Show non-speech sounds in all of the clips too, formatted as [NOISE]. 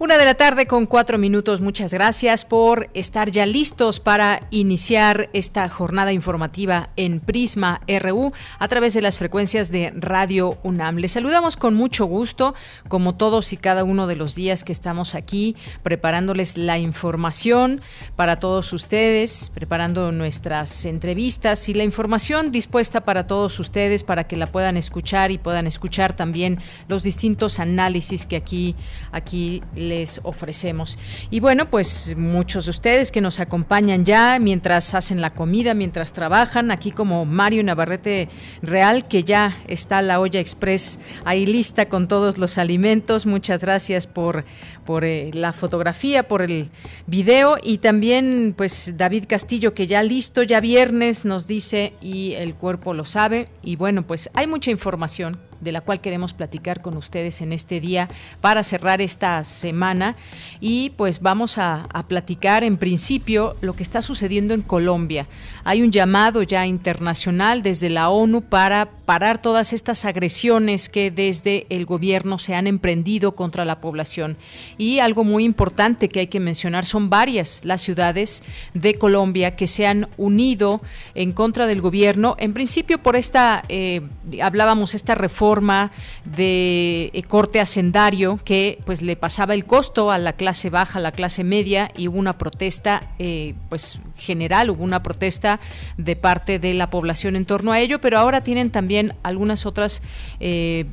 Una de la tarde con cuatro minutos. Muchas gracias por estar ya listos para iniciar esta jornada informativa en Prisma RU a través de las frecuencias de Radio UNAM. Les saludamos con mucho gusto, como todos y cada uno de los días que estamos aquí preparándoles la información para todos ustedes, preparando nuestras entrevistas y la información dispuesta para todos ustedes para que la puedan escuchar y puedan escuchar también los distintos análisis que aquí aquí les ofrecemos. Y bueno, pues muchos de ustedes que nos acompañan ya mientras hacen la comida, mientras trabajan, aquí como Mario Navarrete Real, que ya está la olla express ahí lista con todos los alimentos. Muchas gracias por, por eh, la fotografía, por el video y también pues David Castillo que ya listo, ya viernes nos dice y el cuerpo lo sabe. Y bueno, pues hay mucha información de la cual queremos platicar con ustedes en este día para cerrar esta semana. Y pues vamos a, platicar en principio lo que está sucediendo en Colombia. Hay un llamado ya internacional desde la ONU para parar todas estas agresiones que desde el gobierno se han emprendido contra la población. Y algo muy importante que hay que mencionar son varias las ciudades de Colombia que se han unido en contra del gobierno, en principio por esta, eh, hablábamos, esta reforma forma de eh, corte hacendario que pues le pasaba el costo a la clase baja, a la clase media y hubo una protesta eh, pues general, hubo una protesta de parte de la población en torno a ello, pero ahora tienen también algunas otras eh,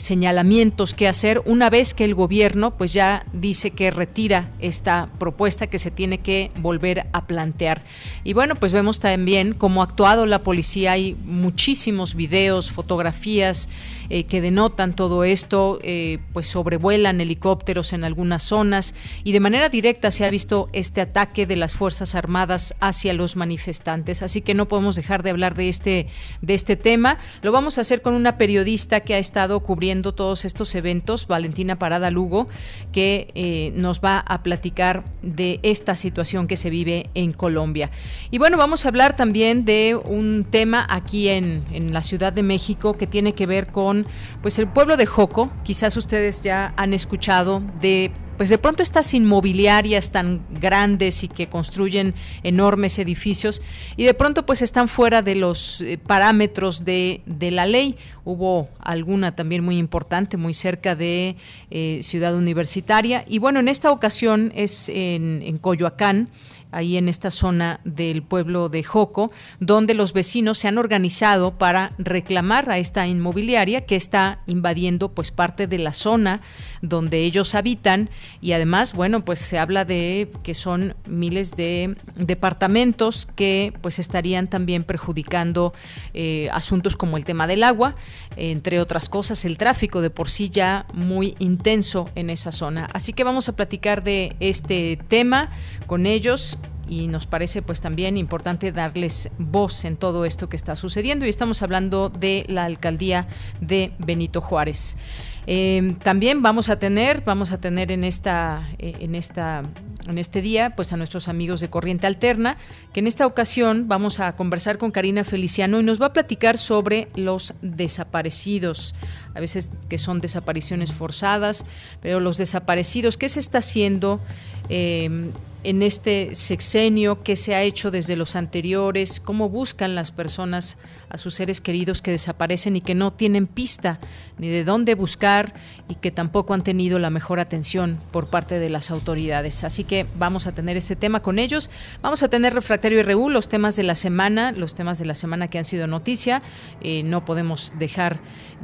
señalamientos que hacer una vez que el gobierno pues ya dice que retira esta propuesta que se tiene que volver a plantear. Y bueno, pues vemos también cómo ha actuado la policía, hay muchísimos videos, fotografías, eh, que denotan todo esto, eh, pues sobrevuelan helicópteros en algunas zonas y de manera directa se ha visto este ataque de las Fuerzas Armadas hacia los manifestantes. Así que no podemos dejar de hablar de este, de este tema. Lo vamos a hacer con una periodista que ha estado cubriendo todos estos eventos, Valentina Parada Lugo, que eh, nos va a platicar de esta situación que se vive en Colombia. Y bueno, vamos a hablar también de un tema aquí en, en la Ciudad de México que tiene que ver con pues el pueblo de Joco. Quizás ustedes ya han escuchado de pues de pronto estas inmobiliarias tan grandes y que construyen enormes edificios y de pronto pues están fuera de los eh, parámetros de, la ley. Hubo alguna también muy importante, muy cerca de eh, Ciudad Universitaria y bueno, en esta ocasión es en Coyoacán ahí en esta zona del pueblo de Joco, donde los vecinos se han organizado para reclamar a esta inmobiliaria que está invadiendo pues parte de la zona donde ellos habitan y además, bueno, pues se habla de que son miles de departamentos que pues estarían también perjudicando eh, asuntos como el tema del agua, entre otras cosas, el tráfico de por sí ya muy intenso en esa zona. Así que vamos a platicar de este tema con ellos y nos parece pues también importante darles voz en todo esto que está sucediendo y estamos hablando de la alcaldía de Benito Juárez. Eh, también vamos a tener, vamos a tener en esta, eh, en esta, en este día, pues a nuestros amigos de Corriente Alterna, que en esta ocasión vamos a conversar con Karina Feliciano y nos va a platicar sobre los desaparecidos, a veces que son desapariciones forzadas, pero los desaparecidos, ¿qué se está haciendo? Eh, en este sexenio, qué se ha hecho desde los anteriores, cómo buscan las personas a sus seres queridos que desaparecen y que no tienen pista ni de dónde buscar y que tampoco han tenido la mejor atención por parte de las autoridades. Así que vamos a tener este tema con ellos. Vamos a tener Refractario y Reú, los temas de la semana, los temas de la semana que han sido noticia. Eh, no podemos dejar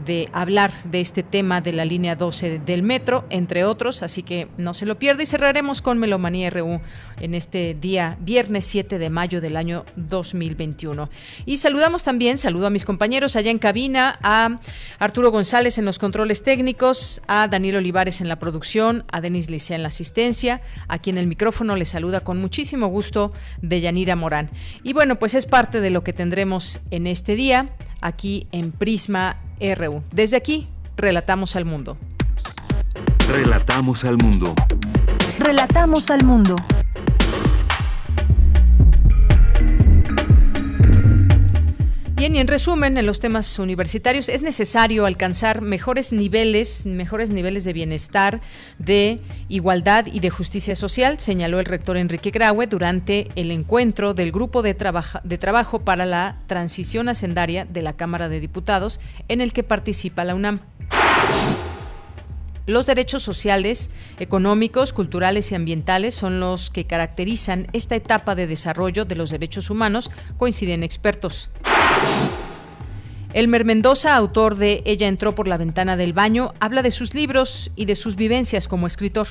de hablar de este tema de la línea 12 del metro, entre otros, así que no se lo pierda y cerraremos con Melomanía RU en este día, viernes 7 de mayo del año 2021. Y saludamos también, saludo a mis compañeros allá en cabina, a Arturo González en los controles técnicos, a Daniel Olivares en la producción, a Denis Licea en la asistencia, aquí en el micrófono le saluda con muchísimo gusto de Yanira Morán. Y bueno, pues es parte de lo que tendremos en este día, aquí en Prisma RU. Desde aquí, relatamos al mundo. Relatamos al mundo. Relatamos al mundo. Bien, y en resumen, en los temas universitarios es necesario alcanzar mejores niveles, mejores niveles de bienestar, de igualdad y de justicia social, señaló el rector Enrique Graue durante el encuentro del grupo de, de trabajo para la transición hacendaria de la Cámara de Diputados, en el que participa la UNAM. Los derechos sociales, económicos, culturales y ambientales son los que caracterizan esta etapa de desarrollo de los derechos humanos, coinciden expertos. Elmer Mendoza, autor de Ella entró por la ventana del baño, habla de sus libros y de sus vivencias como escritor.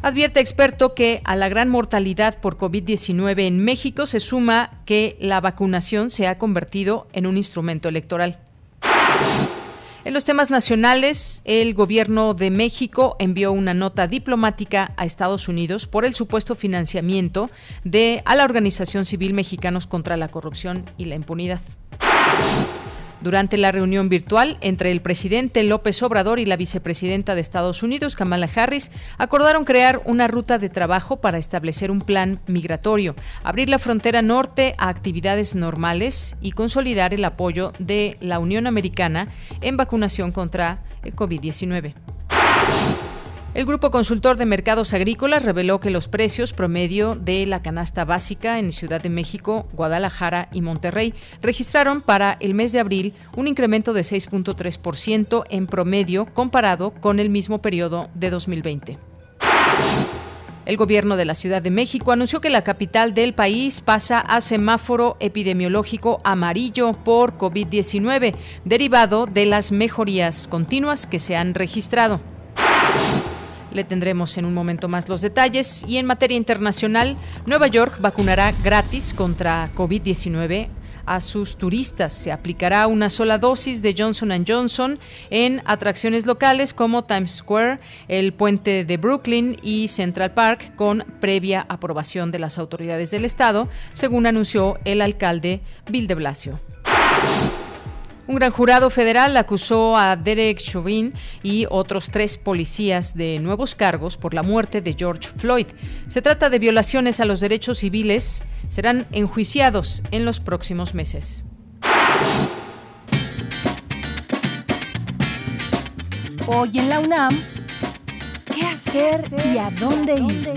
Advierte experto que a la gran mortalidad por COVID-19 en México se suma que la vacunación se ha convertido en un instrumento electoral. En los temas nacionales, el gobierno de México envió una nota diplomática a Estados Unidos por el supuesto financiamiento de a la organización civil Mexicanos contra la Corrupción y la Impunidad. Durante la reunión virtual entre el presidente López Obrador y la vicepresidenta de Estados Unidos, Kamala Harris, acordaron crear una ruta de trabajo para establecer un plan migratorio, abrir la frontera norte a actividades normales y consolidar el apoyo de la Unión Americana en vacunación contra el COVID-19. El Grupo Consultor de Mercados Agrícolas reveló que los precios promedio de la canasta básica en Ciudad de México, Guadalajara y Monterrey registraron para el mes de abril un incremento de 6.3% en promedio comparado con el mismo periodo de 2020. El gobierno de la Ciudad de México anunció que la capital del país pasa a semáforo epidemiológico amarillo por COVID-19, derivado de las mejorías continuas que se han registrado. Le tendremos en un momento más los detalles. Y en materia internacional, Nueva York vacunará gratis contra COVID-19 a sus turistas. Se aplicará una sola dosis de Johnson Johnson en atracciones locales como Times Square, el puente de Brooklyn y Central Park con previa aprobación de las autoridades del estado, según anunció el alcalde Bill de Blasio. Un gran jurado federal acusó a Derek Chauvin y otros tres policías de nuevos cargos por la muerte de George Floyd. Se trata de violaciones a los derechos civiles. Serán enjuiciados en los próximos meses. Hoy en la UNAM, ¿qué hacer y a dónde ir?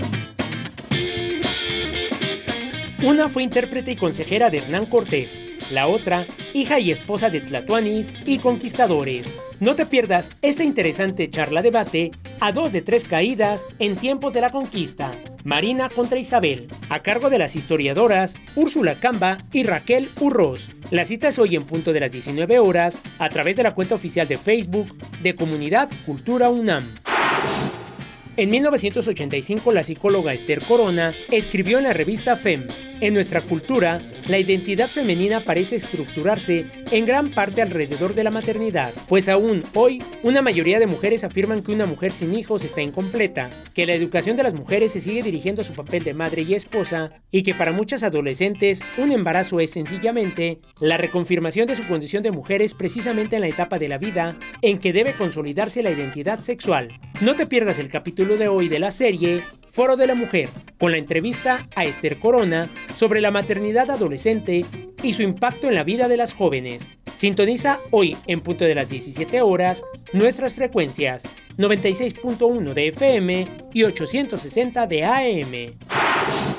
Una fue intérprete y consejera de Hernán Cortés la otra, hija y esposa de Tlatuanis y conquistadores. No te pierdas esta interesante charla debate a dos de tres caídas en tiempos de la conquista. Marina contra Isabel, a cargo de las historiadoras Úrsula Camba y Raquel Urroz. La cita es hoy en punto de las 19 horas a través de la cuenta oficial de Facebook de Comunidad Cultura UNAM. En 1985 la psicóloga Esther Corona escribió en la revista FEM, en nuestra cultura, la identidad femenina parece estructurarse en gran parte alrededor de la maternidad, pues aún hoy una mayoría de mujeres afirman que una mujer sin hijos está incompleta, que la educación de las mujeres se sigue dirigiendo a su papel de madre y esposa y que para muchas adolescentes un embarazo es sencillamente la reconfirmación de su condición de mujeres precisamente en la etapa de la vida en que debe consolidarse la identidad sexual. No te pierdas el capítulo de hoy de la serie Foro de la Mujer, con la entrevista a Esther Corona sobre la maternidad adolescente y su impacto en la vida de las jóvenes. Sintoniza hoy en punto de las 17 horas nuestras frecuencias 96.1 de FM y 860 de AM.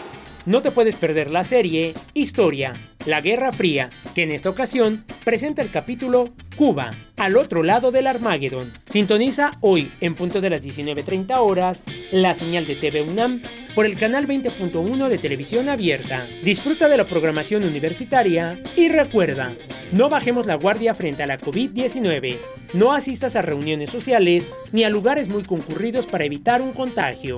No te puedes perder la serie Historia, la Guerra Fría, que en esta ocasión presenta el capítulo Cuba, al otro lado del Armagedón. Sintoniza hoy, en punto de las 19.30 horas, la señal de TV UNAM por el canal 20.1 de televisión abierta. Disfruta de la programación universitaria y recuerda, no bajemos la guardia frente a la COVID-19. No asistas a reuniones sociales ni a lugares muy concurridos para evitar un contagio.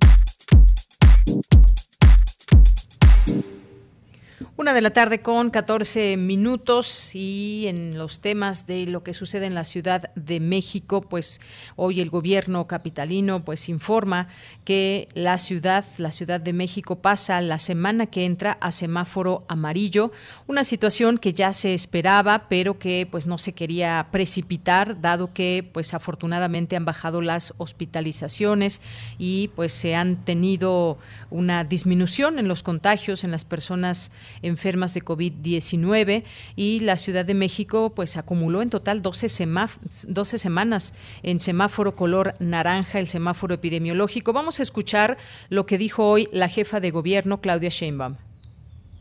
Una de la tarde con 14 minutos y en los temas de lo que sucede en la Ciudad de México, pues hoy el gobierno capitalino pues informa que la ciudad, la Ciudad de México pasa la semana que entra a semáforo amarillo, una situación que ya se esperaba, pero que pues no se quería precipitar dado que pues afortunadamente han bajado las hospitalizaciones y pues se han tenido una disminución en los contagios en las personas enfermas de COVID-19 y la Ciudad de México pues acumuló en total 12, 12 semanas en semáforo color naranja, el semáforo epidemiológico. Vamos a escuchar lo que dijo hoy la jefa de gobierno, Claudia Sheinbaum.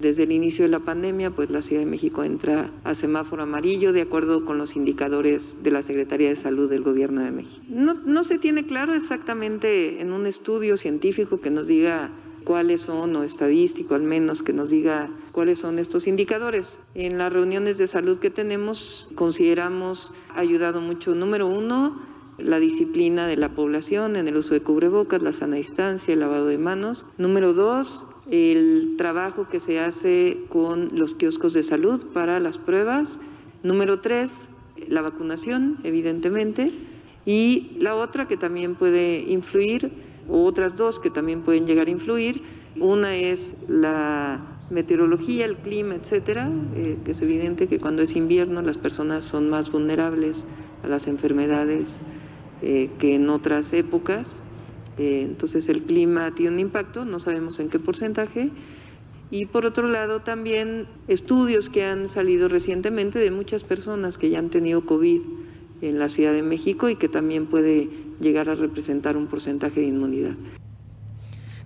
Desde el inicio de la pandemia, pues la Ciudad de México entra a semáforo amarillo de acuerdo con los indicadores de la Secretaría de Salud del Gobierno de México. No, no se tiene claro exactamente en un estudio científico que nos diga cuáles son, o estadístico al menos, que nos diga cuáles son estos indicadores. En las reuniones de salud que tenemos consideramos ayudado mucho, número uno, la disciplina de la población en el uso de cubrebocas, la sana distancia, el lavado de manos. Número dos, el trabajo que se hace con los kioscos de salud para las pruebas. Número tres, la vacunación, evidentemente. Y la otra que también puede influir otras dos que también pueden llegar a influir. Una es la meteorología, el clima, etcétera, eh, que es evidente que cuando es invierno las personas son más vulnerables a las enfermedades eh, que en otras épocas. Eh, entonces el clima tiene un impacto, no sabemos en qué porcentaje. Y por otro lado también estudios que han salido recientemente de muchas personas que ya han tenido COVID en la Ciudad de México y que también puede llegar a representar un porcentaje de inmunidad.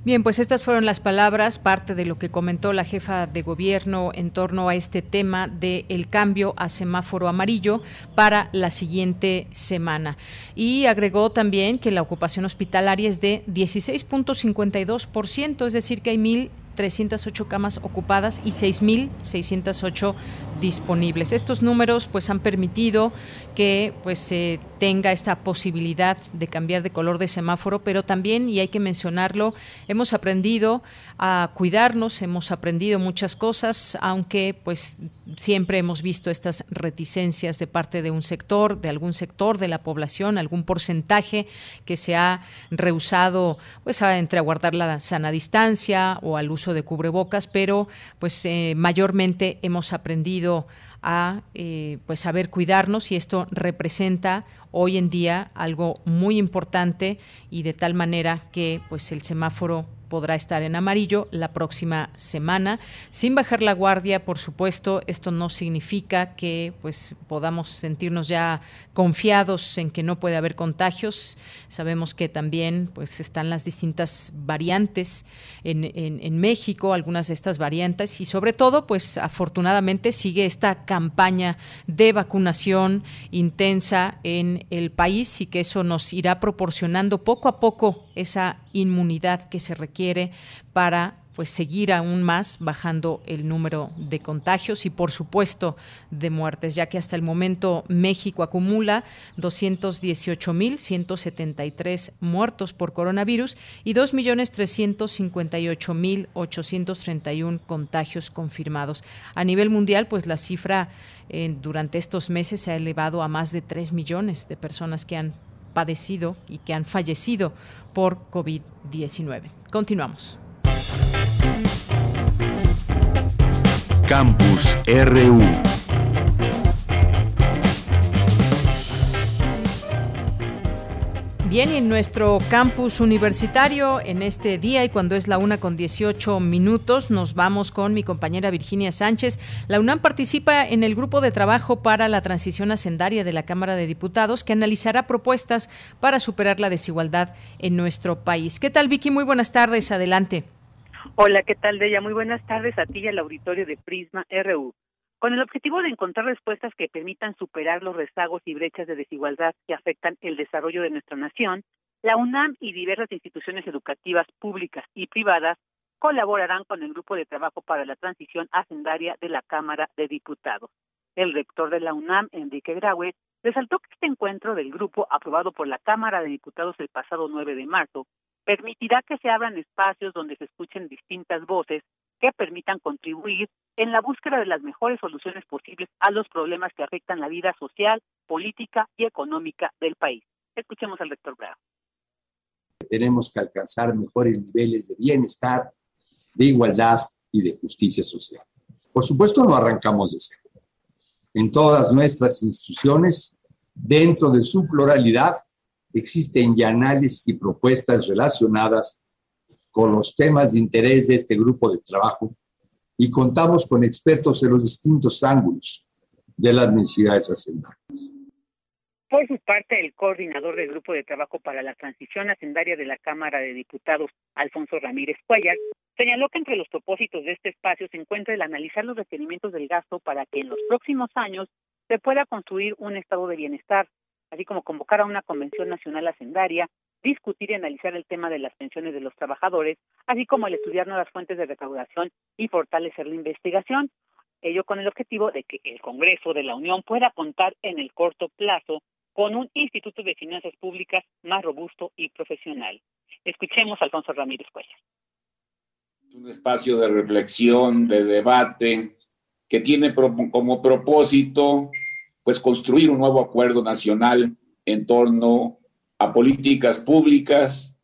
Bien, pues estas fueron las palabras, parte de lo que comentó la jefa de gobierno en torno a este tema del el cambio a semáforo amarillo para la siguiente semana. Y agregó también que la ocupación hospitalaria es de 16.52%, es decir, que hay mil 308 camas ocupadas y 6.608 disponibles. Estos números pues han permitido que pues se tenga esta posibilidad de cambiar de color de semáforo, pero también y hay que mencionarlo, hemos aprendido a cuidarnos, hemos aprendido muchas cosas, aunque pues siempre hemos visto estas reticencias de parte de un sector, de algún sector de la población, algún porcentaje que se ha rehusado pues a entre aguardar la sana distancia o al uso de cubrebocas, pero pues eh, mayormente hemos aprendido a eh, pues saber cuidarnos y esto representa hoy en día algo muy importante y de tal manera que pues el semáforo podrá estar en amarillo la próxima semana. Sin bajar la guardia, por supuesto, esto no significa que pues podamos sentirnos ya confiados en que no puede haber contagios. Sabemos que también pues están las distintas variantes en, en México, algunas de estas variantes, y sobre todo, pues afortunadamente sigue esta campaña de vacunación intensa en el país y que eso nos irá proporcionando poco a poco esa inmunidad que se requiere para pues seguir aún más bajando el número de contagios y por supuesto de muertes, ya que hasta el momento México acumula 218.173 muertos por coronavirus y 2.358.831 contagios confirmados. A nivel mundial, pues la cifra eh, durante estos meses se ha elevado a más de 3 millones de personas que han padecido y que han fallecido por COVID-19. Continuamos. Campus RU. Bien, en nuestro campus universitario, en este día y cuando es la una con 18 minutos, nos vamos con mi compañera Virginia Sánchez. La UNAM participa en el grupo de trabajo para la transición hacendaria de la Cámara de Diputados que analizará propuestas para superar la desigualdad en nuestro país. ¿Qué tal, Vicky? Muy buenas tardes. Adelante. Hola, ¿qué tal, Deya? Muy buenas tardes a ti y al auditorio de Prisma RU con el objetivo de encontrar respuestas que permitan superar los rezagos y brechas de desigualdad que afectan el desarrollo de nuestra nación, la UNAM y diversas instituciones educativas públicas y privadas colaborarán con el Grupo de Trabajo para la Transición Hacendaria de la Cámara de Diputados. el rector de la UNAM, Enrique Graue, resaltó que este encuentro del grupo, aprobado por la Cámara de Diputados el pasado 9 de marzo, permitirá que se abran espacios donde se escuchen distintas voces que permitan contribuir en la búsqueda de las mejores soluciones posibles a los problemas que afectan la vida social, política y económica del país. Escuchemos al rector Bravo. Tenemos que alcanzar mejores niveles de bienestar, de igualdad y de justicia social. Por supuesto, no arrancamos de cero. En todas nuestras instituciones, dentro de su pluralidad, existen ya análisis y propuestas relacionadas con los temas de interés de este grupo de trabajo y contamos con expertos en los distintos ángulos de las necesidades hacendarias. Por su parte, el coordinador del Grupo de Trabajo para la Transición Hacendaria de la Cámara de Diputados, Alfonso Ramírez Cuellar, señaló que entre los propósitos de este espacio se encuentra el analizar los requerimientos del gasto para que en los próximos años se pueda construir un estado de bienestar, así como convocar a una convención nacional hacendaria, discutir y analizar el tema de las pensiones de los trabajadores, así como el estudiar nuevas fuentes de recaudación y fortalecer la investigación, ello con el objetivo de que el Congreso de la Unión pueda contar en el corto plazo con un Instituto de Finanzas Públicas más robusto y profesional. Escuchemos a Alfonso Ramírez Cuellar. Un espacio de reflexión, de debate, que tiene como propósito pues construir un nuevo acuerdo nacional en torno a políticas públicas,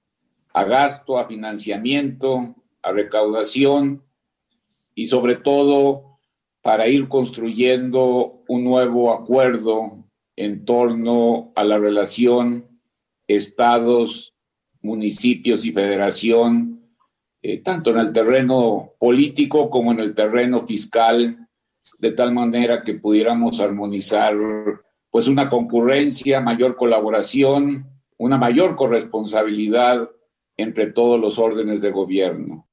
a gasto, a financiamiento, a recaudación y sobre todo para ir construyendo un nuevo acuerdo en torno a la relación estados, municipios y federación, eh, tanto en el terreno político como en el terreno fiscal, de tal manera que pudiéramos armonizar pues una concurrencia, mayor colaboración, una mayor corresponsabilidad entre todos los órdenes de gobierno.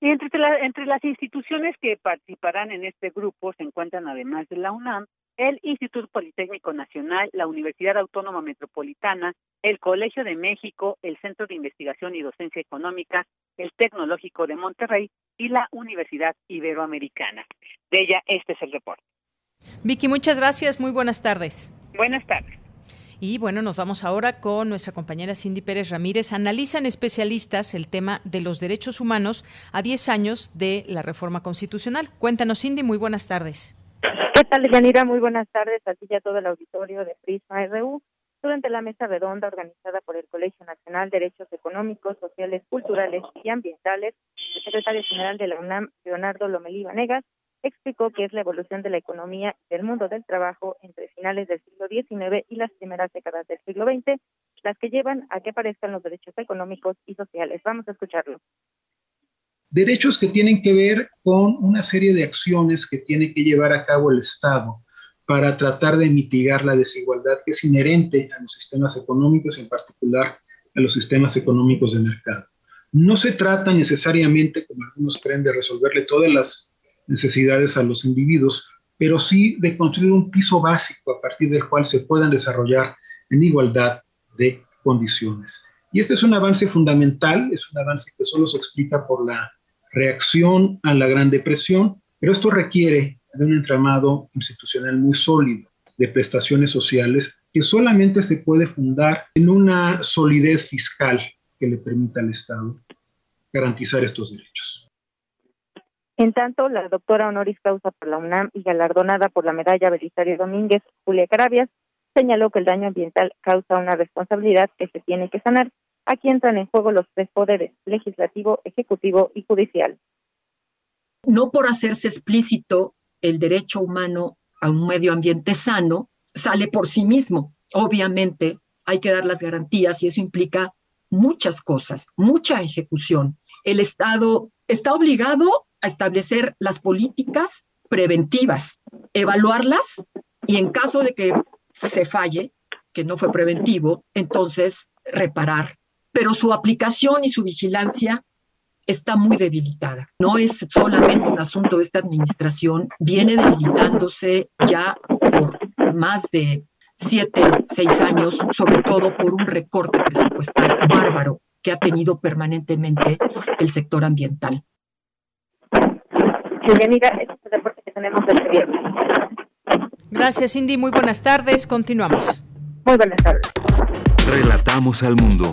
Y entre, entre las instituciones que participarán en este grupo se encuentran, además de la UNAM, el Instituto Politécnico Nacional, la Universidad Autónoma Metropolitana, el Colegio de México, el Centro de Investigación y Docencia Económica, el Tecnológico de Monterrey y la Universidad Iberoamericana. De ella, este es el reporte. Vicky, muchas gracias. Muy buenas tardes. Buenas tardes. Y bueno, nos vamos ahora con nuestra compañera Cindy Pérez Ramírez. Analizan especialistas el tema de los derechos humanos a 10 años de la reforma constitucional. Cuéntanos, Cindy, muy buenas tardes. ¿Qué tal, Yanira? Muy buenas tardes a ti y a todo el auditorio de Prisma RU. Durante la mesa redonda organizada por el Colegio Nacional de Derechos Económicos, Sociales, Culturales y Ambientales, el secretario general de la UNAM, Leonardo Lomelí Vanegas, explicó que es la evolución de la economía y del mundo del trabajo entre finales del siglo XIX y las primeras décadas del siglo XX, las que llevan a que aparezcan los derechos económicos y sociales. Vamos a escucharlo. Derechos que tienen que ver con una serie de acciones que tiene que llevar a cabo el Estado para tratar de mitigar la desigualdad que es inherente a los sistemas económicos, en particular a los sistemas económicos de mercado. No se trata necesariamente, como algunos creen, de resolverle todas las necesidades a los individuos, pero sí de construir un piso básico a partir del cual se puedan desarrollar en igualdad de condiciones. Y este es un avance fundamental, es un avance que solo se explica por la reacción a la Gran Depresión, pero esto requiere de un entramado institucional muy sólido de prestaciones sociales que solamente se puede fundar en una solidez fiscal que le permita al Estado garantizar estos derechos. En tanto, la doctora honoris causa por la UNAM y galardonada por la medalla Belisario Domínguez, Julia Carabias, señaló que el daño ambiental causa una responsabilidad que se tiene que sanar Aquí entran en juego los tres poderes, legislativo, ejecutivo y judicial. No por hacerse explícito el derecho humano a un medio ambiente sano, sale por sí mismo. Obviamente hay que dar las garantías y eso implica muchas cosas, mucha ejecución. El Estado está obligado a establecer las políticas preventivas, evaluarlas y en caso de que se falle, que no fue preventivo, entonces reparar pero su aplicación y su vigilancia está muy debilitada. No es solamente un asunto de esta administración, viene debilitándose ya por más de siete, seis años, sobre todo por un recorte presupuestal bárbaro que ha tenido permanentemente el sector ambiental. este es el reporte que tenemos del viernes. Gracias, Cindy. Muy buenas tardes. Continuamos. Muy buenas tardes. Relatamos al mundo.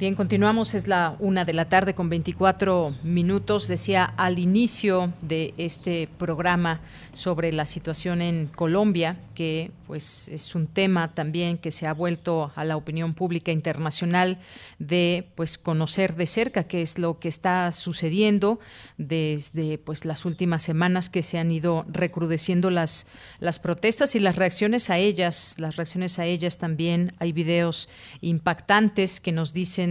Bien, continuamos, es la una de la tarde con 24 minutos. Decía al inicio de este programa sobre la situación en Colombia, que pues es un tema también que se ha vuelto a la opinión pública internacional de pues conocer de cerca qué es lo que está sucediendo desde pues las últimas semanas que se han ido recrudeciendo las las protestas y las reacciones a ellas, las reacciones a ellas también hay videos impactantes que nos dicen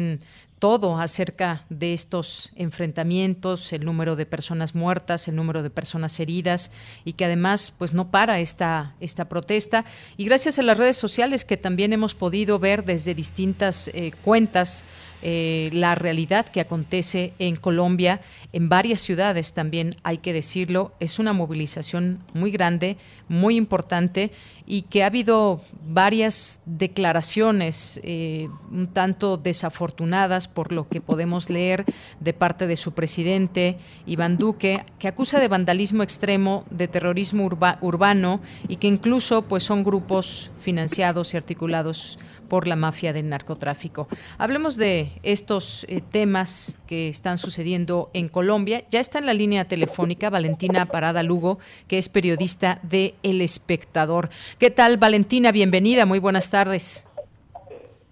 todo acerca de estos enfrentamientos, el número de personas muertas, el número de personas heridas y que además pues no para esta esta protesta. Y gracias a las redes sociales que también hemos podido ver desde distintas eh, cuentas eh, la realidad que acontece en Colombia, en varias ciudades también hay que decirlo, es una movilización muy grande, muy importante y que ha habido varias declaraciones eh, un tanto desafortunadas por lo que podemos leer de parte de su presidente Iván Duque, que acusa de vandalismo extremo, de terrorismo urbano y que incluso pues son grupos financiados y articulados por la mafia del narcotráfico. Hablemos de estos eh, temas que están sucediendo en Colombia. Ya está en la línea telefónica Valentina Parada Lugo, que es periodista de El Espectador. ¿Qué tal, Valentina? Bienvenida, muy buenas tardes.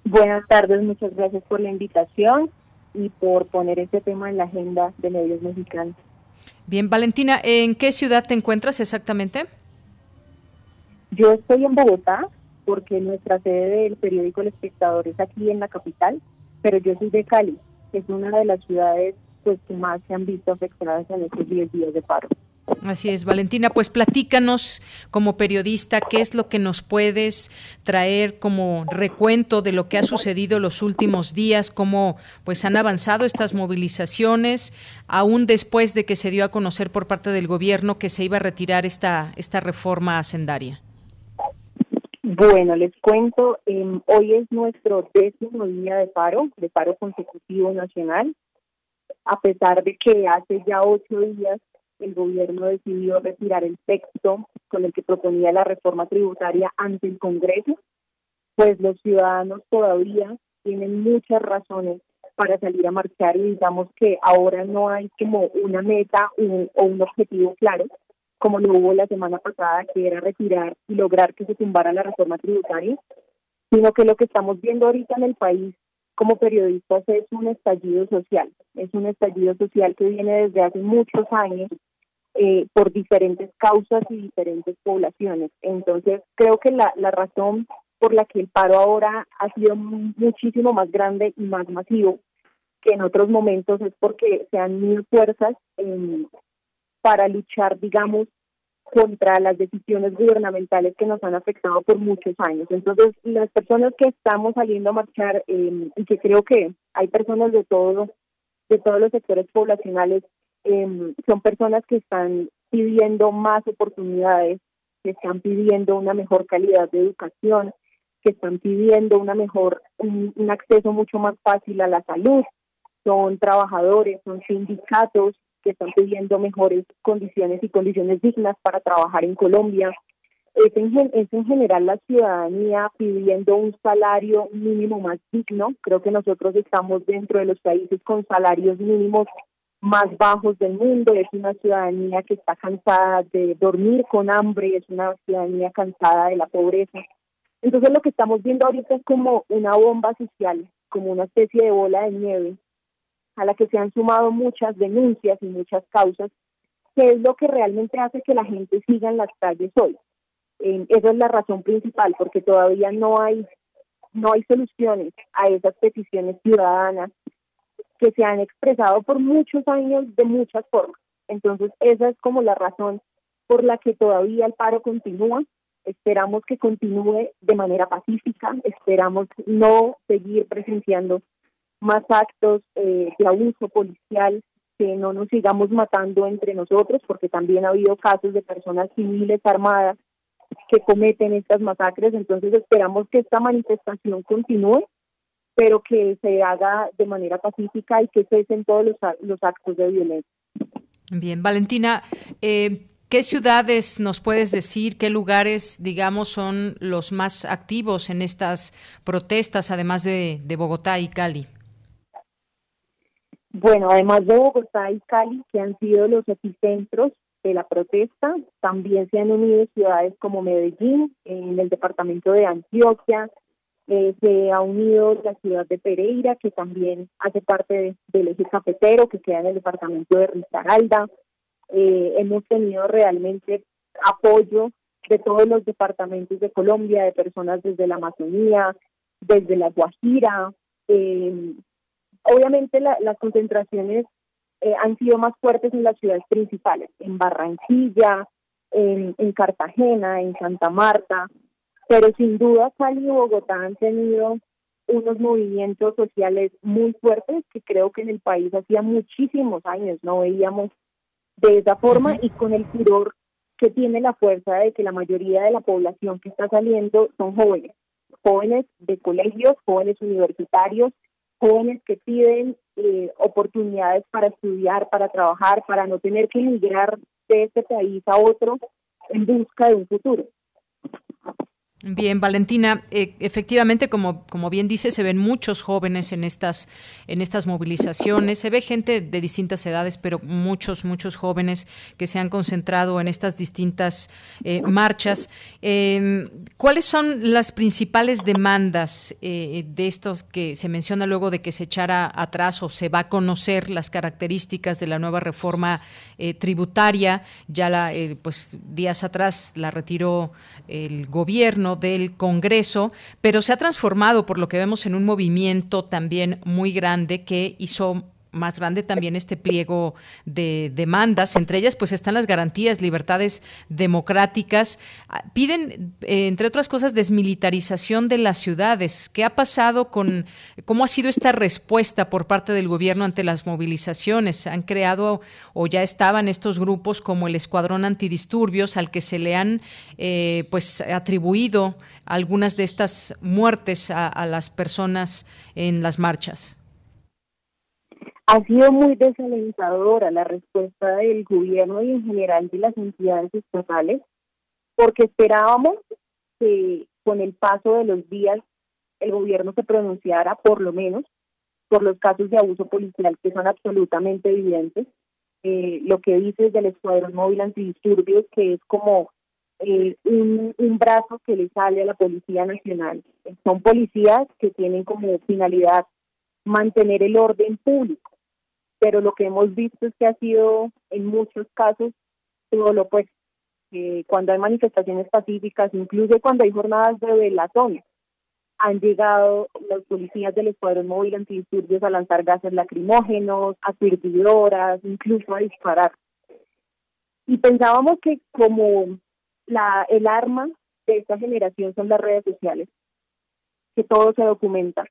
Buenas tardes, muchas gracias por la invitación y por poner este tema en la agenda de medios mexicanos. Bien, Valentina, ¿en qué ciudad te encuentras exactamente? Yo estoy en Bogotá, porque nuestra sede del periódico El Espectador es aquí en la capital, pero yo soy de Cali, que es una de las ciudades pues que más se han visto afectadas en estos 10 días de paro. Así es, Valentina, pues platícanos como periodista qué es lo que nos puedes traer como recuento de lo que ha sucedido los últimos días, cómo pues han avanzado estas movilizaciones, aún después de que se dio a conocer por parte del gobierno que se iba a retirar esta esta reforma hacendaria. Bueno, les cuento, eh, hoy es nuestro décimo día de paro, de paro consecutivo nacional, a pesar de que hace ya ocho días el gobierno decidió retirar el texto con el que proponía la reforma tributaria ante el Congreso, pues los ciudadanos todavía tienen muchas razones para salir a marchar y digamos que ahora no hay como una meta o un objetivo claro, como lo hubo la semana pasada, que era retirar y lograr que se tumbara la reforma tributaria, sino que lo que estamos viendo ahorita en el país como periodistas es un estallido social, es un estallido social que viene desde hace muchos años eh, por diferentes causas y diferentes poblaciones. Entonces, creo que la, la razón por la que el paro ahora ha sido muchísimo más grande y más masivo que en otros momentos es porque se han unido fuerzas en para luchar, digamos, contra las decisiones gubernamentales que nos han afectado por muchos años. Entonces, las personas que estamos saliendo a marchar em, y que creo que hay personas de todos de todos los sectores poblacionales, em, son personas que están pidiendo más oportunidades, que están pidiendo una mejor calidad de educación, que están pidiendo una mejor un acceso mucho más fácil a la salud. Son trabajadores, son sindicatos, que están pidiendo mejores condiciones y condiciones dignas para trabajar en Colombia. Es en, es en general la ciudadanía pidiendo un salario mínimo más digno. Creo que nosotros estamos dentro de los países con salarios mínimos más bajos del mundo. Es una ciudadanía que está cansada de dormir con hambre, es una ciudadanía cansada de la pobreza. Entonces lo que estamos viendo ahorita es como una bomba social, como una especie de bola de nieve a la que se han sumado muchas denuncias y muchas causas, que es lo que realmente hace que la gente siga en las calles hoy. Eh, esa es la razón principal, porque todavía no hay no hay soluciones a esas peticiones ciudadanas que se han expresado por muchos años de muchas formas. Entonces, esa es como la razón por la que todavía el paro continúa. Esperamos que continúe de manera pacífica, esperamos no seguir presenciando más actos eh, de abuso policial que no nos sigamos matando entre nosotros, porque también ha habido casos de personas civiles armadas que cometen estas masacres, entonces esperamos que esta manifestación continúe, pero que se haga de manera pacífica y que cesen todos los, los actos de violencia. Bien, Valentina, eh, ¿qué ciudades nos puedes decir, qué lugares, digamos, son los más activos en estas protestas, además de, de Bogotá y Cali? Bueno, además de Bogotá y Cali, que han sido los epicentros de la protesta, también se han unido ciudades como Medellín, en el departamento de Antioquia, eh, se ha unido la ciudad de Pereira, que también hace parte del eje cafetero, que queda en el departamento de Risaralda. Eh, hemos tenido realmente apoyo de todos los departamentos de Colombia, de personas desde la Amazonía, desde la Guajira, eh, Obviamente las concentraciones eh, han sido más fuertes en las ciudades principales, en Barranquilla, en, Cartagena, en Santa Marta, pero sin duda Cali y Bogotá han tenido unos movimientos sociales muy fuertes que creo que en el país hacía muchísimos años no veíamos de esa forma y con el furor que tiene la fuerza de que la mayoría de la población que está saliendo son jóvenes, jóvenes de colegios, jóvenes universitarios, jóvenes que piden eh, oportunidades para estudiar, para trabajar, para no tener que emigrar de este país a otro en busca de un futuro. Bien, Valentina, eh, efectivamente, como, como bien dice, se ven muchos jóvenes en estas, en estas movilizaciones, se ve gente de distintas edades, pero muchos, muchos jóvenes que se han concentrado en estas distintas eh, marchas. Em, ¿Cuáles son las principales demandas eh, de estos que se menciona luego de que se echara atrás o se va a conocer las características de la nueva reforma tributaria? Ya la, pues días atrás la retiró el gobierno del Congreso, pero se ha transformado, por lo que vemos, en un movimiento también muy grande que hizo más grande también este pliego de demandas. Entre ellas, pues están las garantías, libertades democráticas. Ah, piden, eh, entre otras cosas, desmilitarización de las ciudades. ¿Qué ha pasado con cómo ha sido esta respuesta por parte del gobierno ante las movilizaciones? Han creado o ya estaban estos grupos como el Escuadrón Antidisturbios, al que se le han eh, pues atribuido algunas de estas muertes a las personas en las marchas. Ha sido muy desalentadora la respuesta del gobierno y en general de las entidades estatales, porque esperábamos que con el paso de los días el gobierno se pronunciara por lo menos por los casos de abuso policial que son absolutamente evidentes. Eh, lo que dice del Escuadrón Móvil Antidisturbios, que es como eh, un, un brazo que le sale a la Policía Nacional. Son policías que tienen como finalidad mantener el orden público pero lo que hemos visto es que ha sido en muchos casos todo lo pues cuando hay manifestaciones pacíficas, incluso cuando hay jornadas de velación, han llegado los policías del Escuadrón Móvil Antidisturbios a lanzar gases lacrimógenos, a horas, incluso a disparar. Y pensábamos que como la, el arma de esta generación son las redes sociales, que todo se documenta,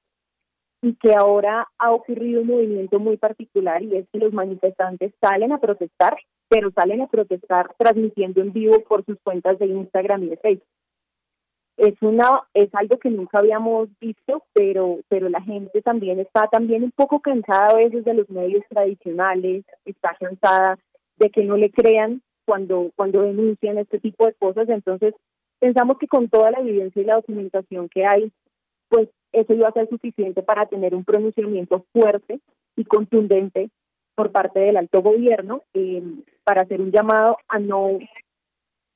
y que ahora ha ocurrido un movimiento muy particular y es que los manifestantes salen a protestar, pero salen a protestar transmitiendo en vivo por sus cuentas de Instagram y de Facebook. Es una es algo que nunca habíamos visto, pero pero la gente también está también un poco cansada a veces de los medios tradicionales, está cansada de que no le crean cuando cuando denuncian este tipo de cosas, entonces pensamos que con toda la evidencia y la documentación que hay, pues eso iba a ser suficiente para tener un pronunciamiento fuerte y contundente por parte del alto gobierno eh, para hacer un llamado a no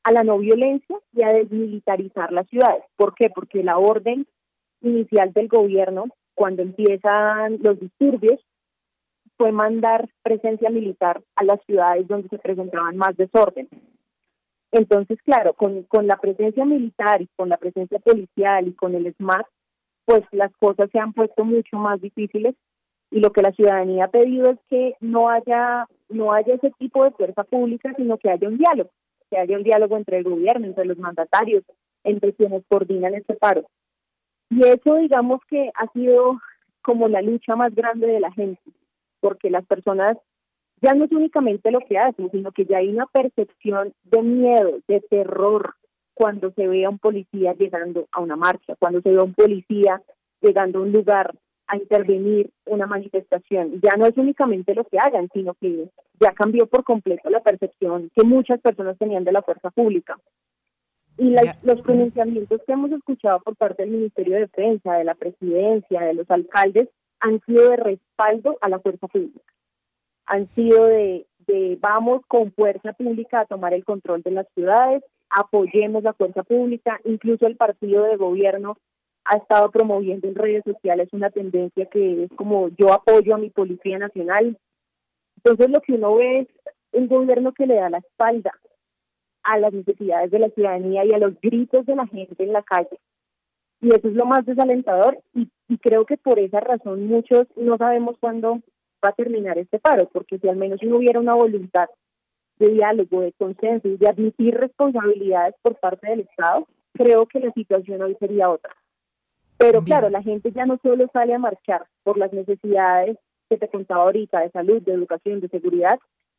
a la no violencia y a desmilitarizar las ciudades. ¿Por qué? Porque la orden inicial del gobierno, cuando empiezan los disturbios, fue mandar presencia militar a las ciudades donde se presentaban más desorden. Entonces, claro, con, con la presencia militar y con la presencia policial y con el SMAT, pues las cosas se han puesto mucho más difíciles y lo que la ciudadanía ha pedido es que no haya no haya ese tipo de fuerza pública, sino que haya un diálogo, que haya un diálogo entre el gobierno, entre los mandatarios, entre quienes coordinan este paro. Y eso digamos que ha sido como la lucha más grande de la gente, porque las personas ya no es únicamente lo que hacen, sino que ya hay una percepción de miedo, de terror, cuando se ve a un policía llegando a una marcha, cuando se ve a un policía llegando a un lugar a intervenir una manifestación. Ya no es únicamente lo que hagan, sino que ya cambió por completo la percepción que muchas personas tenían de la fuerza pública. Y los pronunciamientos que hemos escuchado por parte del Ministerio de Defensa, de la presidencia, de los alcaldes, han sido de respaldo a la fuerza pública. Han sido de, de vamos con fuerza pública a tomar el control de las ciudades, apoyemos la fuerza pública, incluso el partido de gobierno ha estado promoviendo en redes sociales una tendencia que es como yo apoyo a mi Policía Nacional. Entonces lo que uno ve es un gobierno que le da la espalda a las necesidades de la ciudadanía y a los gritos de la gente en la calle. Y eso es lo más desalentador y, y creo que por esa razón muchos no sabemos cuándo va a terminar este paro, porque si al menos no hubiera una voluntad de diálogo, de consenso y de admitir responsabilidades por parte del Estado, creo que la situación hoy sería otra. Pero claro, la gente ya no solo sale a marchar por las necesidades que te contaba ahorita de salud, de educación, de seguridad,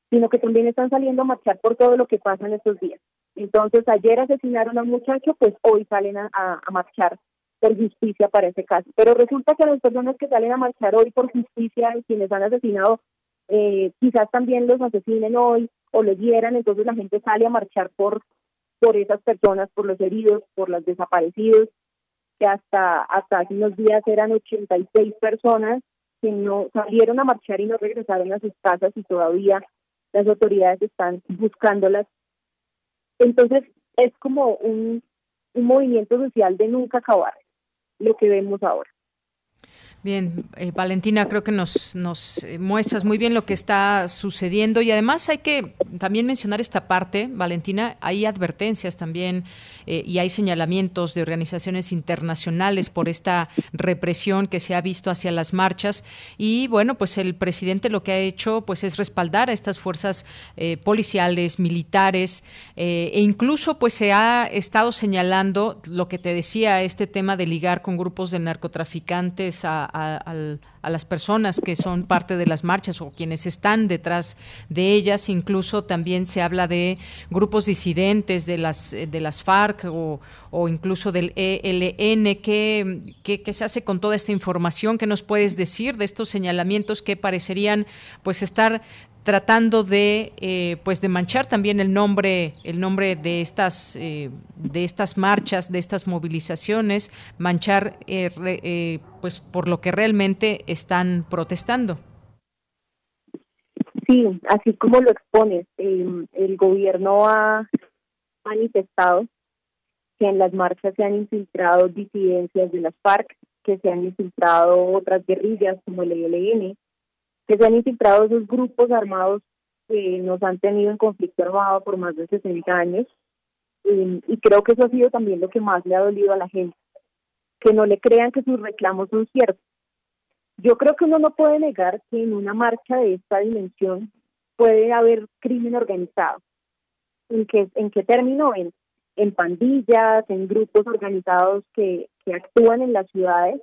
sino que también están saliendo a marchar por todo lo que pasa en estos días. Entonces, ayer asesinaron a un muchacho, pues hoy salen a, marchar por justicia para ese caso. Pero resulta que las personas que salen a marchar hoy por justicia, quienes han asesinado, eh, quizás también los asesinen hoy o los hieran, entonces la gente sale a marchar por, por esas personas, por los heridos, por los desaparecidos, que hasta, hasta hace unos días eran 86 personas que no salieron a marchar y no regresaron a sus casas y todavía las autoridades están buscándolas. Entonces es como un, un movimiento social de nunca acabar lo que vemos ahora. Bien, eh, Valentina, creo que nos, nos eh, muestras muy bien lo que está sucediendo y además hay que también mencionar esta parte, Valentina, hay advertencias también eh, y hay señalamientos de organizaciones internacionales por esta represión que se ha visto hacia las marchas y bueno, pues el presidente lo que ha hecho pues es respaldar a estas fuerzas policiales, militares e incluso pues se ha estado señalando lo que te decía, este tema de ligar con grupos de narcotraficantes a a, las personas que son parte de las marchas o quienes están detrás de ellas. Incluso también se habla de grupos disidentes de las, de las FARC o, incluso del ELN. ¿Qué, ¿Qué, se hace con toda esta información? ¿Qué nos puedes decir de estos señalamientos que parecerían pues estar tratando de eh, pues de manchar también el nombre el nombre de estas eh, de estas marchas de estas movilizaciones manchar eh, pues por lo que realmente están protestando sí así como lo expones el gobierno ha manifestado que en las marchas se han infiltrado disidencias de las FARC que se han infiltrado otras guerrillas como el ELN que se han infiltrado esos grupos armados que nos han tenido en conflicto armado por más de 60 años. Y, creo que eso ha sido también lo que más le ha dolido a la gente, que no le crean que sus reclamos son ciertos. Yo creo que uno no puede negar que en una marcha de esta dimensión puede haber crimen organizado. ¿En qué, en qué término? En, en pandillas, en grupos organizados que, que actúan en las ciudades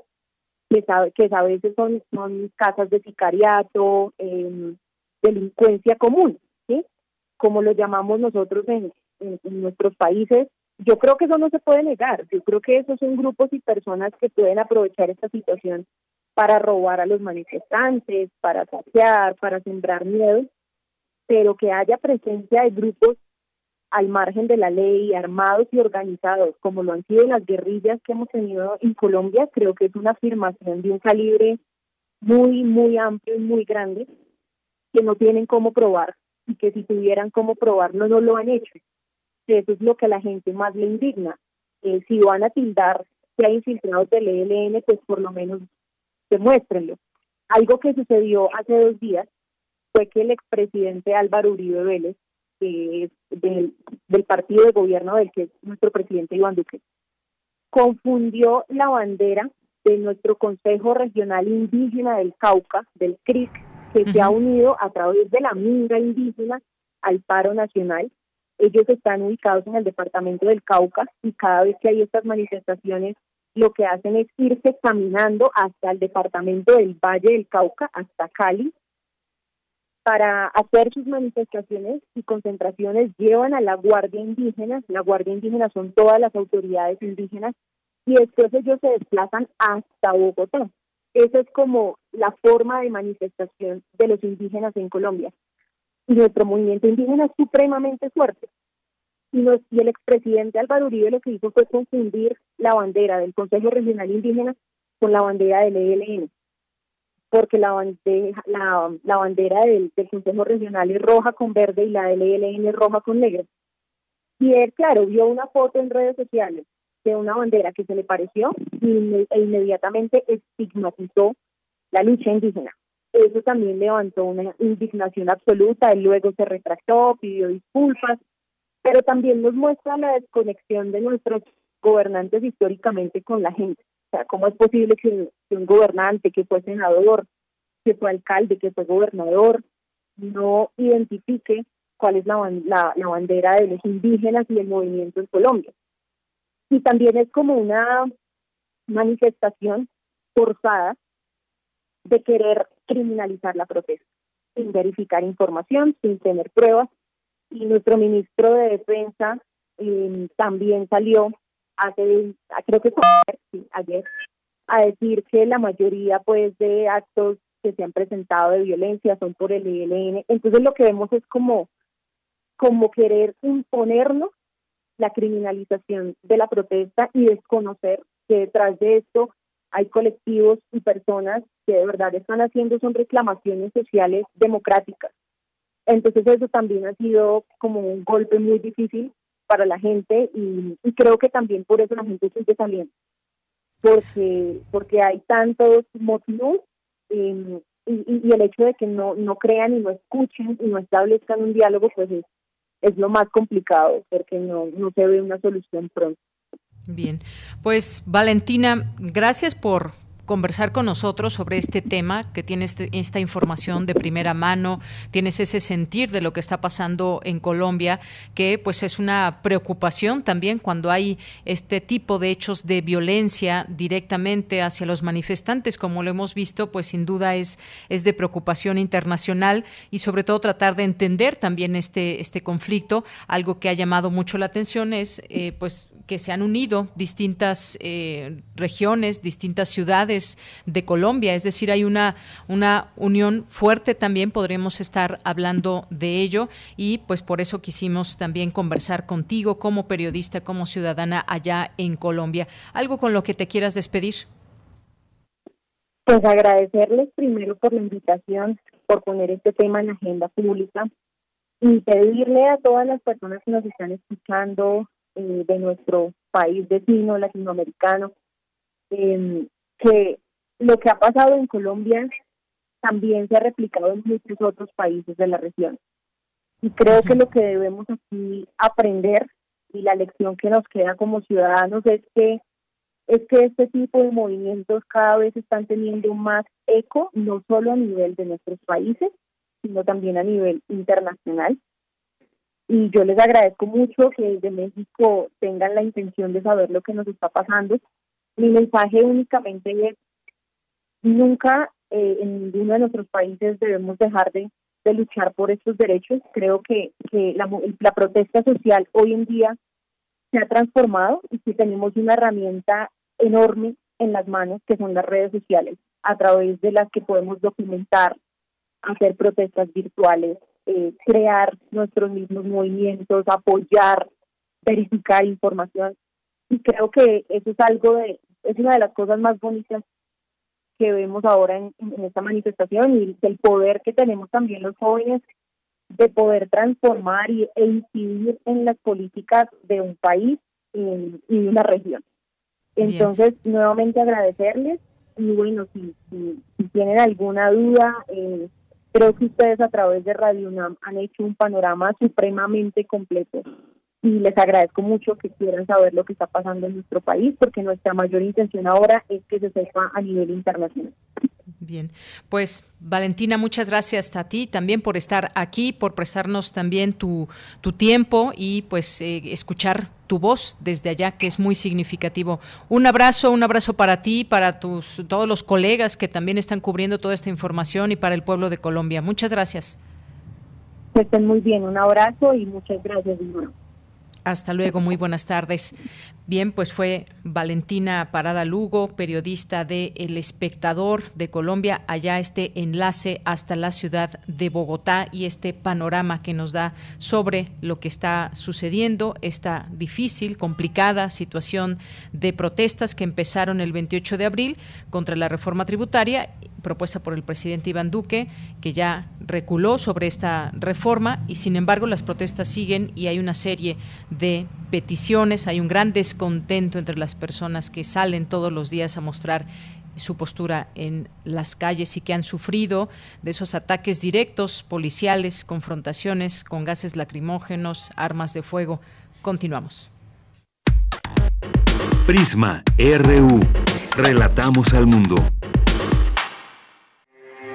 que, a veces son, son casas de sicariato, em, delincuencia común, ¿sí? Como lo llamamos nosotros en, nuestros países. Yo creo que eso no se puede negar. Yo creo que esos son grupos y personas que pueden aprovechar esta situación para robar a los manifestantes, para saquear, para sembrar miedo, pero que haya presencia de grupos al margen de la ley, armados y organizados, como lo han sido las guerrillas que hemos tenido en Colombia, creo que es una afirmación de un calibre muy, muy amplio y muy grande, que no tienen cómo probar y que si tuvieran cómo probarlo no lo han hecho. Eso es lo que a la gente más le indigna. Eh, si van a tildar que hay infiltrados del ELN, pues por lo menos demuéstrenlo. Algo que sucedió hace dos días fue que el expresidente Álvaro Uribe Vélez que es del, partido de gobierno del que es nuestro presidente Iván Duque, confundió la bandera de nuestro Consejo Regional Indígena del Cauca, del CRIC, que se ha unido a través de la minga indígena al paro nacional. Ellos están ubicados en el departamento del Cauca y cada vez que hay estas manifestaciones lo que hacen es irse caminando hasta el departamento del Valle del Cauca, hasta Cali, para hacer sus manifestaciones y concentraciones llevan a la Guardia Indígena, la Guardia Indígena son todas las autoridades indígenas, y después ellos se desplazan hasta Bogotá. Esa es como la forma de manifestación de los indígenas en Colombia. Y nuestro movimiento indígena es supremamente fuerte. Y, y el expresidente Álvaro Uribe lo que hizo fue confundir la bandera del Consejo Regional Indígena con la bandera del ELN porque la, bandeja, la, bandera del, del, Consejo Regional es roja con verde y la del ELN es roja con negro. Y él, claro, vio una foto en redes sociales de una bandera que se le pareció e inmediatamente estigmatizó la lucha indígena. Eso también levantó una indignación absoluta, él luego se retractó, pidió disculpas, pero también nos muestra la desconexión de nuestros gobernantes históricamente con la gente. O sea, ¿cómo es posible que, un gobernante, que fue senador, que fue alcalde, que fue gobernador, no identifique cuál es la, la, la bandera de los indígenas y el movimiento en Colombia? Y también es como una manifestación forzada de querer criminalizar la protesta, sin verificar información, sin tener pruebas. Y nuestro ministro de Defensa eh, también salió hace, creo que fue ayer, a decir que la mayoría pues de actos que se han presentado de violencia son por el ELN. Entonces lo que vemos es como, como querer imponernos la criminalización de la protesta y desconocer que detrás de esto hay colectivos y personas que de verdad están haciendo son reclamaciones sociales democráticas. Entonces eso también ha sido como un golpe muy difícil para la gente y, creo que también por eso la gente sigue saliendo, porque, porque hay tantos motivos em, y, el hecho de que no, no crean y no escuchen y no establezcan un diálogo, pues es, es lo más complicado, porque no, no se ve una solución pronto. Bien, pues Valentina, gracias por, conversar con nosotros sobre este tema, que tienes este, esta información de primera mano, tienes ese sentir de lo que está pasando en Colombia, que pues es una preocupación también cuando hay este tipo de hechos de violencia directamente hacia los manifestantes, como lo hemos visto, pues sin duda es, es de preocupación internacional y sobre todo tratar de entender también este, este conflicto. Algo que ha llamado mucho la atención es eh, pues que se han unido distintas eh, regiones, distintas ciudades de Colombia, es decir, hay una, una unión fuerte también, podremos estar hablando de ello y pues por eso quisimos también conversar contigo como periodista, como ciudadana allá en Colombia. ¿Algo con lo que te quieras despedir? Pues agradecerles primero por la invitación, por poner este tema en la agenda pública y pedirle a todas las personas que nos están escuchando, eh, de nuestro país vecino latinoamericano, em, que lo que ha pasado en Colombia también se ha replicado en muchos otros países de la región. Y creo que lo que debemos aquí aprender y la lección que nos queda como ciudadanos es que es que este tipo de movimientos cada vez están teniendo más eco, no solo a nivel de nuestros países, sino también a nivel internacional y yo les agradezco mucho que desde México tengan la intención de saber lo que nos está pasando. Mi mensaje únicamente es, nunca eh, en ninguno de nuestros países debemos dejar de, de luchar por estos derechos. Creo que, que la, la protesta social hoy en día se ha transformado y que tenemos una herramienta enorme en las manos que son las redes sociales, a través de las que podemos documentar, hacer protestas virtuales, eh, crear nuestros mismos movimientos, apoyar, verificar información. Y creo que eso es algo de, es una de las cosas más bonitas que vemos ahora en, esta manifestación y el poder que tenemos también los jóvenes de poder transformar y, e incidir en las políticas de un país y, de una región. Entonces, nuevamente agradecerles y bueno, si, si, tienen alguna duda, eh, Creo que ustedes a través de Radio UNAM han hecho un panorama supremamente completo y les agradezco mucho que quieran saber lo que está pasando en nuestro país porque nuestra mayor intención ahora es que se sepa a nivel internacional. Bien, pues Valentina, muchas gracias a ti también por estar aquí, por prestarnos también tu, tu tiempo y pues eh, escuchar tu voz desde allá, que es muy significativo. Un abrazo, un abrazo para ti, para tus todos los colegas que también están cubriendo toda esta información y para el pueblo de Colombia. Muchas gracias. Que estén muy bien, un abrazo y muchas gracias, Hasta luego, muy buenas tardes. Bien, pues fue Valentina Parada Lugo, periodista de El Espectador de Colombia, allá este enlace hasta la ciudad de Bogotá y este panorama que nos da sobre lo que está sucediendo, esta difícil, complicada situación de protestas que empezaron el 28 de abril contra la reforma tributaria propuesta por el presidente Iván Duque, que ya reculó sobre esta reforma y sin embargo las protestas siguen y hay una serie de peticiones, hay un gran descontento entre las personas que salen todos los días a mostrar su postura en las calles y que han sufrido de esos ataques directos policiales, confrontaciones con gases lacrimógenos, armas de fuego. Continuamos. Prisma RU. Relatamos al mundo.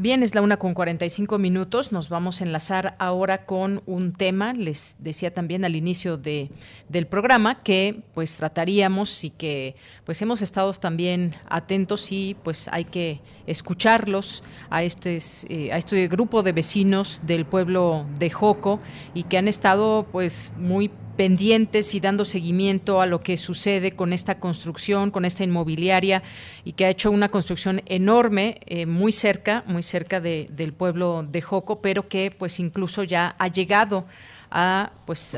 Bien, es la una con 45 minutos. Nos vamos a enlazar ahora con un tema. Les decía también al inicio de, del programa que pues trataríamos y que pues hemos estado también atentos y pues hay que escucharlos a este, eh, a este grupo de vecinos del pueblo de Joco y que han estado pues muy pendientes y dando seguimiento a lo que sucede con esta construcción, con esta inmobiliaria y que ha hecho una construcción enorme eh, muy cerca, muy cerca del pueblo de Joco, pero que pues incluso ya ha llegado a pues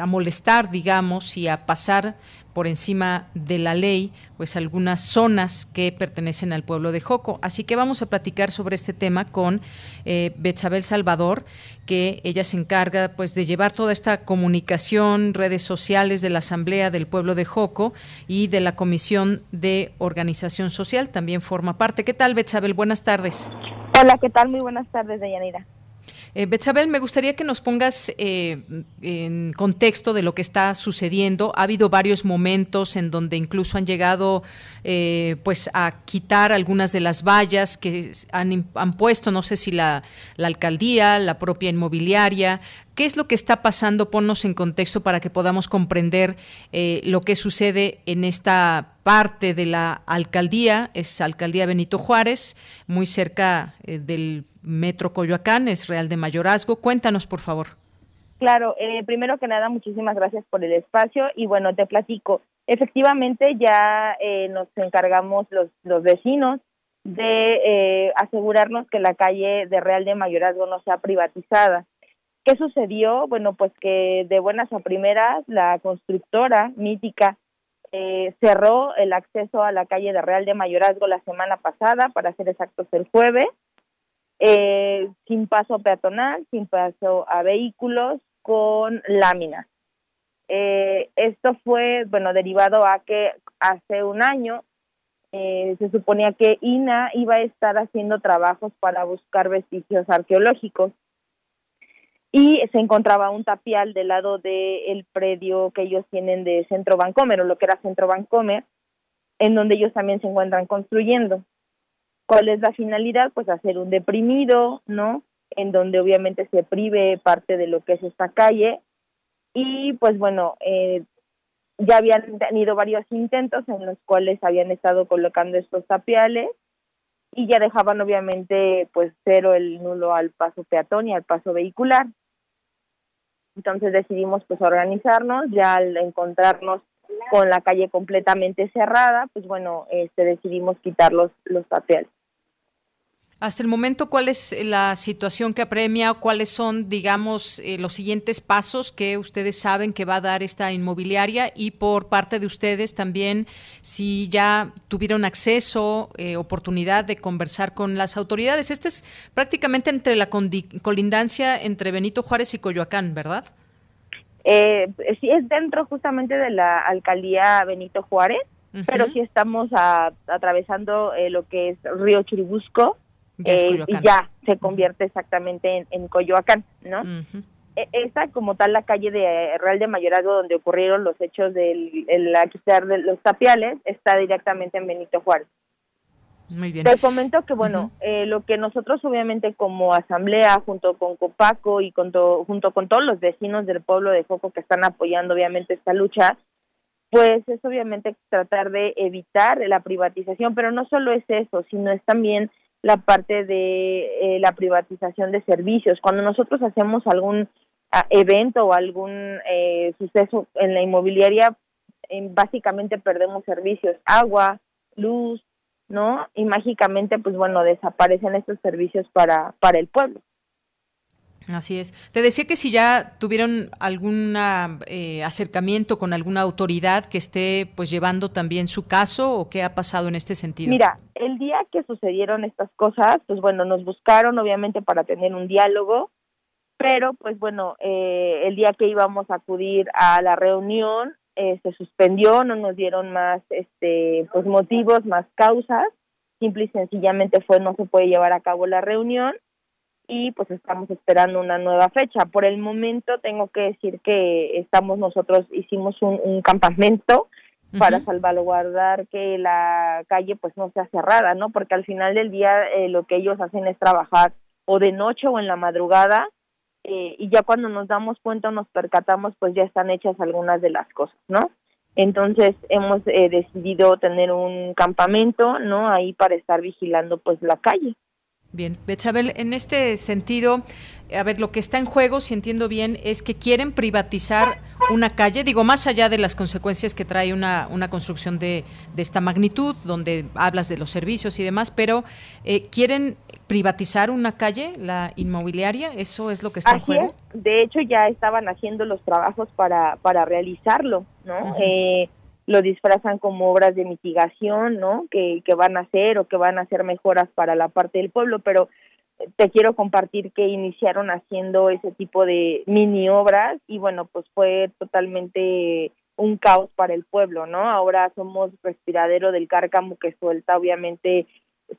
a molestar, digamos, y a pasar por encima de la ley, pues algunas zonas que pertenecen al pueblo de Joco. Así que vamos a platicar sobre este tema con eh, Bechabel Salvador, que ella se encarga pues de llevar toda esta comunicación, redes sociales de la Asamblea del Pueblo de Joco y de la Comisión de Organización Social, también forma parte. ¿Qué tal, Bechabel? Buenas tardes. Hola, ¿qué tal? Muy buenas tardes, Deyanira. Eh, me gustaría que nos pongas eh, en contexto de lo que está sucediendo. Ha habido varios momentos en donde incluso han llegado eh, pues a quitar algunas de las vallas que han, han puesto, no sé si la alcaldía, la propia inmobiliaria, ¿Qué es lo que está pasando? Ponnos en contexto para que podamos comprender eh, lo que sucede en esta parte de la alcaldía. Es Alcaldía Benito Juárez, muy cerca eh, del Metro Coyoacán, es Real de Mayorazgo. Cuéntanos, por favor. Claro, eh, primero que nada, muchísimas gracias por el espacio y bueno, te platico. Efectivamente, ya nos encargamos los, los vecinos de asegurarnos que la calle de Real de Mayorazgo no sea privatizada. ¿Qué sucedió? Bueno, pues que de buenas a primeras la constructora mítica eh, cerró el acceso a la calle de Real de Mayorazgo la semana pasada, para ser exactos el jueves, eh, sin paso peatonal, sin paso a vehículos, con láminas. Eh, esto fue, bueno, derivado a que hace un año se suponía que INA iba a estar haciendo trabajos para buscar vestigios arqueológicos y se encontraba un tapial del lado del predio que ellos tienen de Centro Bancomer o lo que era Centro Bancomer, en donde ellos también se encuentran construyendo. ¿Cuál es la finalidad? Pues hacer un deprimido, ¿no? En donde obviamente se prive parte de lo que es esta calle y pues bueno, eh, ya habían tenido varios intentos en los cuales habían estado colocando estos tapiales y ya dejaban obviamente pues cero el nulo al paso peatón y al paso vehicular. Entonces decidimos pues organizarnos, ya al encontrarnos con la calle completamente cerrada, pues bueno, este decidimos quitar los, los papeles. Hasta el momento, ¿cuál es la situación que apremia? ¿Cuáles son, digamos, eh, los siguientes pasos que ustedes saben que va a dar esta inmobiliaria? Y por parte de ustedes también, si ya tuvieron acceso, eh, oportunidad de conversar con las autoridades. Este es prácticamente entre la colindancia entre Benito Juárez y Coyoacán, ¿verdad? Eh, sí, es dentro justamente de la alcaldía Benito Juárez, pero sí estamos atravesando eh, lo que es Río Churubusco eh, y ya se convierte exactamente en, Coyoacán, ¿no? E, esta como tal la calle de Real de Mayorazgo donde ocurrieron los hechos del el quitar de los tapiales está directamente en Benito Juárez. Muy bien. Te comento que, bueno, eh, lo que nosotros obviamente como asamblea, junto con Copaco y con junto con todos los vecinos del pueblo de Joco que están apoyando obviamente esta lucha, pues es obviamente tratar de evitar la privatización, pero no solo es eso, sino es también la parte de eh, la privatización de servicios. Cuando nosotros hacemos algún ah, evento o algún eh, suceso en la inmobiliaria, básicamente perdemos servicios, agua, luz, ¿no? Y mágicamente, pues bueno, desaparecen estos servicios para, para el pueblo. Así es. Te decía que si ya tuvieron algún eh, acercamiento con alguna autoridad que esté pues llevando también su caso o qué ha pasado en este sentido. Mira, el día que sucedieron estas cosas, pues bueno, nos buscaron obviamente para tener un diálogo, pero pues bueno, eh, el día que íbamos a acudir a la reunión eh, se suspendió, no nos dieron más este pues motivos, más causas, simple y sencillamente fue no se puede llevar a cabo la reunión y pues estamos esperando una nueva fecha. Por el momento tengo que decir que estamos nosotros hicimos un, campamento para salvaguardar que la calle pues no sea cerrada, ¿no? Porque al final del día eh, lo que ellos hacen es trabajar o de noche o en la madrugada eh, y ya cuando nos damos cuenta o nos percatamos pues ya están hechas algunas de las cosas, ¿no? Entonces hemos eh, decidido tener un campamento, ¿no? Ahí para estar vigilando pues la calle. Bien, Bechabel, en este sentido, a ver, lo que está en juego, si entiendo bien, es que quieren privatizar una calle, digo, más allá de las consecuencias que trae una, una construcción de, de esta magnitud, donde hablas de los servicios y demás, pero eh, quieren privatizar una calle, la inmobiliaria, eso es lo que está en juego. De hecho, ya estaban haciendo los trabajos para, para realizarlo, ¿no? Lo disfrazan como obras de mitigación, ¿no? Que, que van a hacer o que van a hacer mejoras para la parte del pueblo, pero te quiero compartir que iniciaron haciendo ese tipo de mini obras y bueno, pues fue totalmente un caos para el pueblo, ¿no? Ahora somos respiradero del cárcamo que suelta obviamente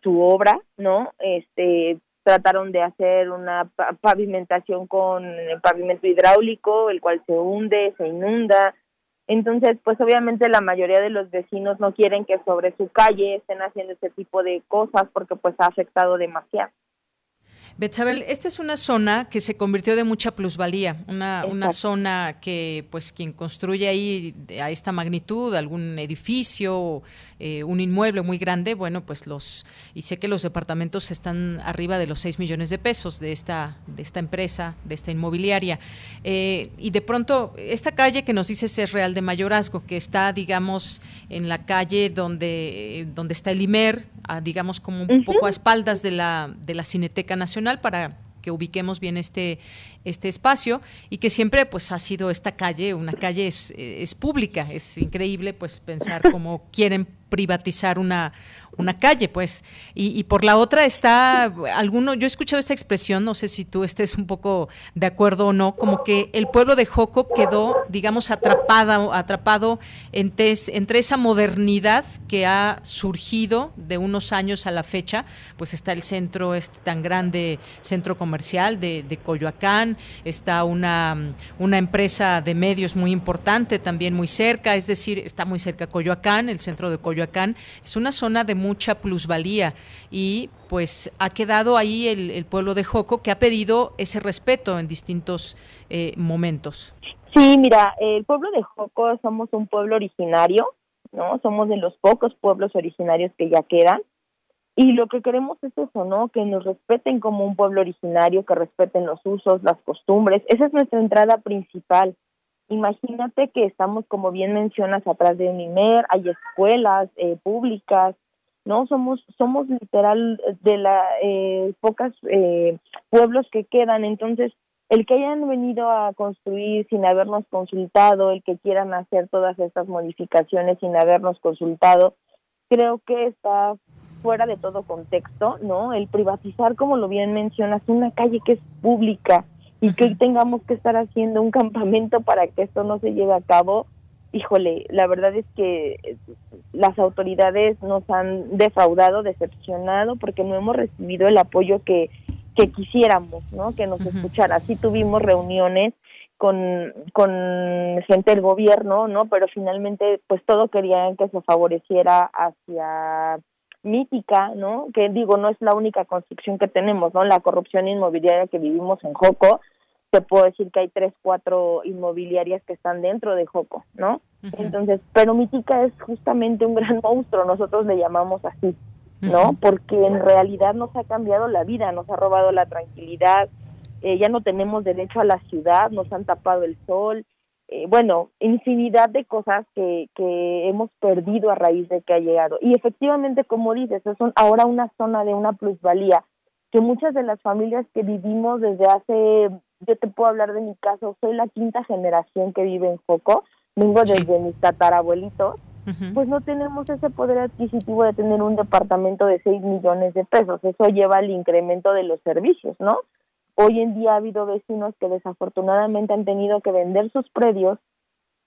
su obra, ¿no? Este trataron de hacer una pavimentación con pavimento hidráulico, el cual se hunde, se inunda, entonces, pues obviamente la mayoría de los vecinos no quieren que sobre su calle estén haciendo ese tipo de cosas porque pues ha afectado demasiado. Betzabel, esta es una zona que se convirtió de mucha plusvalía, una, una zona que, pues, quien construye ahí a esta magnitud, algún edificio, eh, un inmueble muy grande, bueno, pues los, y sé que los departamentos están arriba de los 6 millones de pesos de esta, de esta empresa, de esta inmobiliaria. Eh, y de pronto, esta calle que nos dices es Real de Mayorazgo, que está, digamos, en la calle donde, donde está el IMER, digamos, como un poco a espaldas de la, de la Cineteca Nacional para que ubiquemos bien este, este espacio y que siempre pues ha sido esta calle, una calle es, es pública, es increíble pues pensar [LAUGHS] cómo quieren privatizar una, una calle, pues. Y, por la otra está alguno, yo he escuchado esta expresión, no sé si tú estés un poco de acuerdo o no, como que el pueblo de Joco quedó, digamos, atrapada, atrapado entre, entre esa modernidad que ha surgido de unos años a la fecha, pues está el centro este tan grande, centro comercial de, Coyoacán, está una, una empresa de medios muy importante, también muy cerca, es decir, está muy cerca Coyoacán, el centro de Coyoacán, es una zona de mucha plusvalía y pues ha quedado ahí el, pueblo de Joco que ha pedido ese respeto en distintos eh, momentos. Sí, mira, el pueblo de Joco somos un pueblo originario, ¿no? Somos de los pocos pueblos originarios que ya quedan. Y lo que queremos es eso, ¿no? Que nos respeten como un pueblo originario, que respeten los usos, las costumbres. Esa es nuestra entrada principal. Imagínate que estamos, como bien mencionas, atrás de un IMER, hay escuelas eh, públicas, no somos somos literal de la eh, pocas eh, pueblos que quedan. Entonces el que hayan venido a construir sin habernos consultado el que quieran hacer todas estas modificaciones sin habernos consultado creo que está fuera de todo contexto no el privatizar como lo bien mencionas una calle que es pública y que tengamos que estar haciendo un campamento para que esto no se lleve a cabo híjole, la verdad es que eh, las autoridades nos han defraudado, decepcionado, porque no hemos recibido el apoyo que, que quisiéramos, ¿no? Que nos escuchara. Sí tuvimos reuniones con, con gente del gobierno, ¿no? Pero finalmente, pues todo querían que se favoreciera hacia mítica, ¿no? Que digo, no es la única construcción que tenemos, ¿no? La corrupción inmobiliaria que vivimos en Joco, te puedo decir que hay tres, cuatro inmobiliarias que están dentro de Joco, ¿no? Entonces, pero Mítica es justamente un gran [LAUGHS] monstruo, nosotros le llamamos así, ¿no? Porque en realidad nos ha cambiado la vida, nos ha robado la tranquilidad, eh, ya no tenemos derecho a la ciudad, nos han tapado el sol, eh, bueno, infinidad de cosas que, que hemos perdido a raíz de que ha llegado. Y efectivamente, como dices, es ahora una zona de una plusvalía que muchas de las familias que vivimos desde hace, yo te puedo hablar de mi caso, soy la quinta generación que vive en Foco, vengo desde mis tatarabuelitos, pues no tenemos ese poder adquisitivo de tener un departamento de 6 millones de pesos. Eso lleva al incremento de los servicios, ¿no? Hoy en día ha habido vecinos que desafortunadamente han tenido que vender sus predios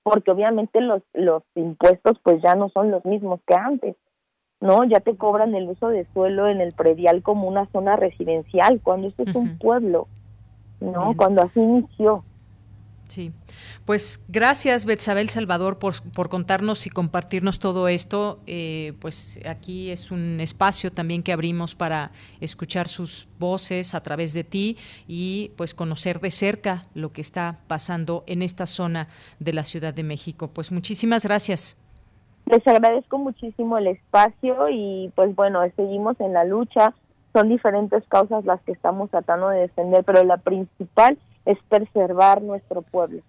porque obviamente los, los impuestos pues ya no son los mismos que antes, ¿no? Ya te cobran el uso de suelo en el predial como una zona residencial, cuando esto es un pueblo, ¿no? Cuando así inició. Sí, pues gracias Betsabel Salvador por, por, contarnos y compartirnos todo esto. Eh, pues aquí es un espacio también que abrimos para escuchar sus voces a través de ti y pues conocer de cerca lo que está pasando en esta zona de la Ciudad de México. Pues muchísimas gracias. Les agradezco muchísimo el espacio y pues bueno, seguimos en la lucha. Son diferentes causas las que estamos tratando de defender, pero la principal es preservar nuestro pueblo.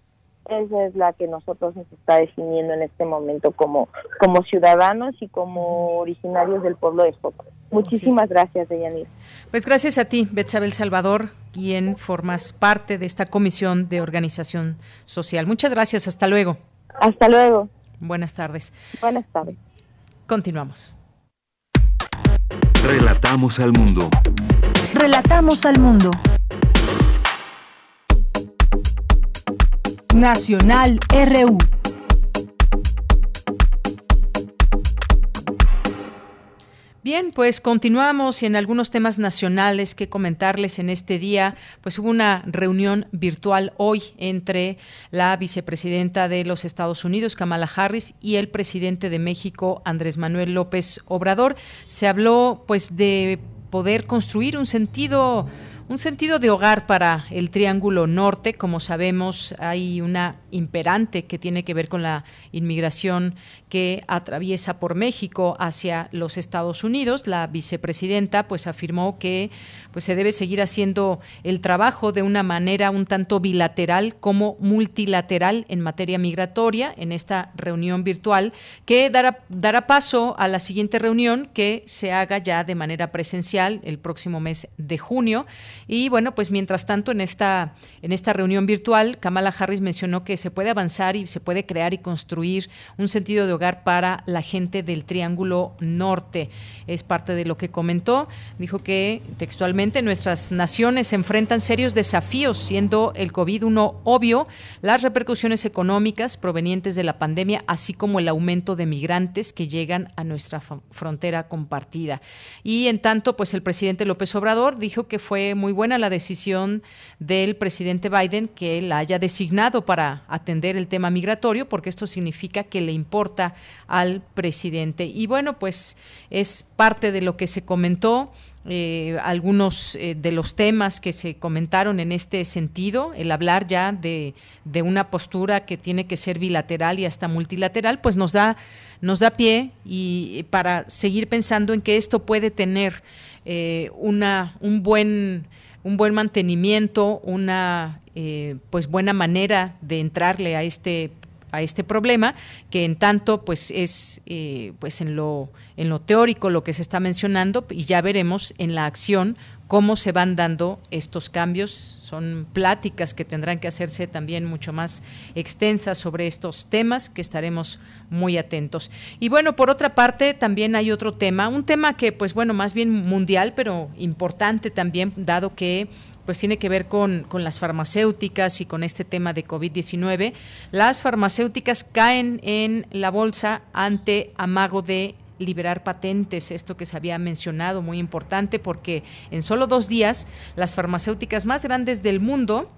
Esa es la que nosotros nos está definiendo en este momento como, como ciudadanos y como originarios del pueblo de Foco. Muchísimas gracias, Deyanir. Pues gracias a ti, Betsabel Salvador, quien formas parte de esta comisión de organización social. Muchas gracias, hasta luego. Hasta luego. Buenas tardes. Buenas tardes. Continuamos. Relatamos al mundo. Relatamos al mundo. Nacional RU. Bien, pues continuamos y en algunos temas nacionales que comentarles en este día, pues hubo una reunión virtual hoy entre la vicepresidenta de los Estados Unidos, Kamala Harris, y el presidente de México, Andrés Manuel López Obrador. Se habló pues de poder construir un sentido un sentido de hogar para el Triángulo Norte. Como sabemos, hay una imperante que tiene que ver con la inmigración que atraviesa por México hacia los Estados Unidos. La vicepresidenta pues afirmó que pues se debe seguir haciendo el trabajo de una manera un tanto bilateral como multilateral en materia migratoria en esta reunión virtual que dará, dará paso a la siguiente reunión que se haga ya de manera presencial el próximo mes de junio y bueno, pues mientras tanto en esta en esta reunión virtual Kamala Harris mencionó que se puede avanzar y se puede crear y construir un sentido de hogar para la gente del Triángulo Norte. Es parte de lo que comentó. Dijo que textualmente nuestras naciones enfrentan serios desafíos, siendo el COVID uno obvio, las repercusiones económicas provenientes de la pandemia, así como el aumento de migrantes que llegan a nuestra frontera compartida. Y en tanto, pues el presidente López Obrador dijo que fue muy buena la decisión del presidente Biden que la haya designado para atender el tema migratorio, porque esto significa que le importa al presidente. Y bueno, pues es parte de lo que se comentó. Eh, algunos eh, de los temas que se comentaron en este sentido, el hablar ya de, de, una postura que tiene que ser bilateral y hasta multilateral, pues nos da, nos da pie y para seguir pensando en que esto puede tener eh, una, un buen un buen mantenimiento, una pues buena manera de entrarle a este a este problema, que en tanto pues es eh, pues en lo, en lo teórico lo que se está mencionando y ya veremos en la acción cómo se van dando estos cambios. Son pláticas que tendrán que hacerse también mucho más extensas sobre estos temas que estaremos muy atentos. Y bueno, por otra parte, también hay otro tema, un tema que pues bueno, más bien mundial, pero importante también, dado que pues tiene que ver con, con las farmacéuticas y con este tema de COVID-19. Las farmacéuticas caen en la bolsa ante amago de liberar patentes, esto que se había mencionado, muy importante, porque en solo dos días las farmacéuticas más grandes del mundo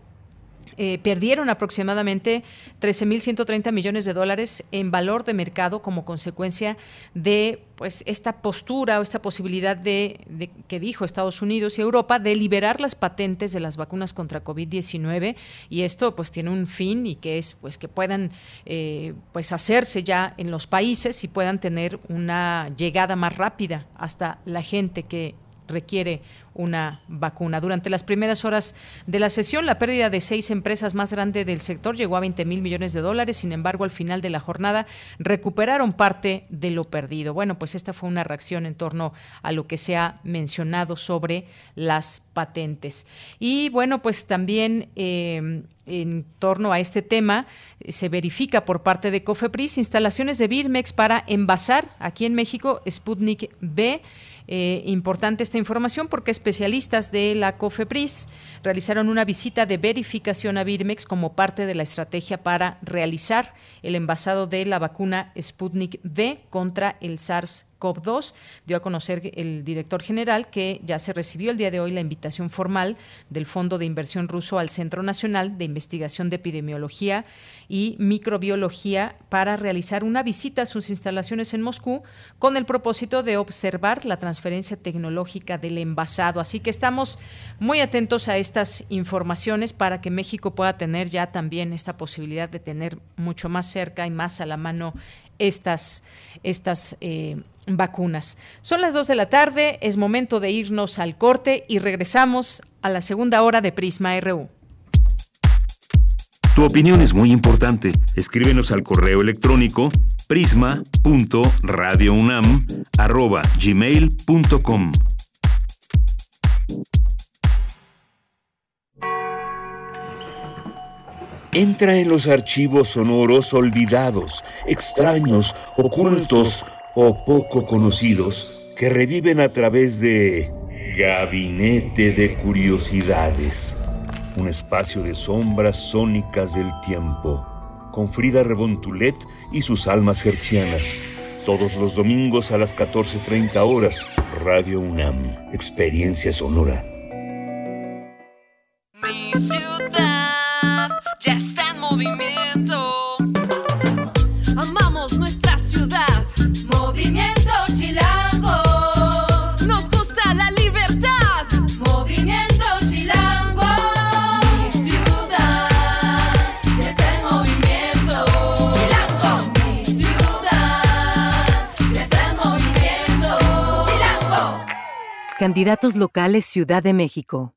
eh, perdieron aproximadamente 13.130 millones de dólares en valor de mercado como consecuencia de pues esta postura o esta posibilidad de, que dijo Estados Unidos y Europa de liberar las patentes de las vacunas contra COVID-19 y esto pues tiene un fin y que es pues que puedan eh, pues hacerse ya en los países y puedan tener una llegada más rápida hasta la gente que requiere una vacuna. Durante las primeras horas de la sesión, la pérdida de seis empresas más grandes del sector llegó a 20 mil millones de dólares. Sin embargo, al final de la jornada recuperaron parte de lo perdido. Bueno, pues esta fue una reacción en torno a lo que se ha mencionado sobre las patentes. Y bueno, pues también eh, en torno a este tema se verifica por parte de COFEPRIS instalaciones de Birmex para envasar aquí en México Sputnik B eh, importante esta información porque especialistas de la COFEPRIS realizaron una visita de verificación a Birmex como parte de la estrategia para realizar el envasado de la vacuna Sputnik V contra el SARS COP2, dio a conocer el director general que ya se recibió el día de hoy la invitación formal del Fondo de Inversión Ruso al Centro Nacional de Investigación de Epidemiología y Microbiología para realizar una visita a sus instalaciones en Moscú con el propósito de observar la transferencia tecnológica del envasado. Así que estamos muy atentos a estas informaciones para que México pueda tener ya también esta posibilidad de tener mucho más cerca y más a la mano estas, estas eh, vacunas. Son las 2 de la tarde, es momento de irnos al corte y regresamos a la segunda hora de Prisma RU. Tu opinión es muy importante. Escríbenos al correo electrónico prisma.radiounam@gmail.com. Entra en los archivos sonoros olvidados, extraños, ocultos o poco conocidos que reviven a través de Gabinete de Curiosidades, un espacio de sombras sónicas del tiempo, con Frida Rebontulet y sus almas hercianas. Todos los domingos a las 14.30 horas, Radio UNAM, Experiencia Sonora. Candidatos locales Ciudad de México.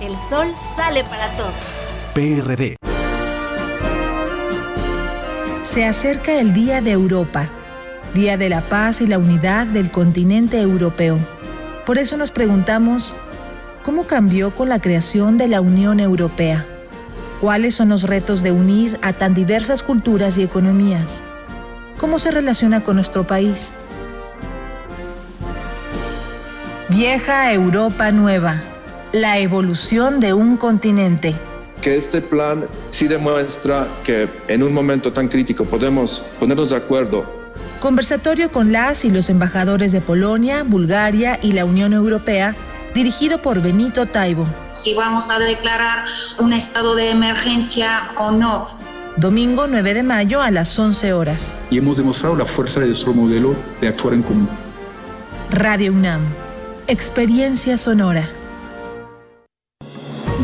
El sol sale para todos. PRD. Se acerca el Día de Europa, Día de la Paz y la Unidad del continente europeo. Por eso nos preguntamos, ¿cómo cambió con la creación de la Unión Europea? ¿Cuáles son los retos de unir a tan diversas culturas y economías? ¿Cómo se relaciona con nuestro país? Vieja Europa Nueva la evolución de un continente. Que este plan sí demuestra que en un momento tan crítico podemos ponernos de acuerdo. Conversatorio con las y los embajadores de Polonia, Bulgaria y la Unión Europea, dirigido por Benito Taibo. Si vamos a declarar un estado de emergencia o no. Domingo 9 de mayo a las 11 horas. Y hemos demostrado la fuerza de nuestro modelo de actuar en común. Radio UNAM. Experiencia sonora.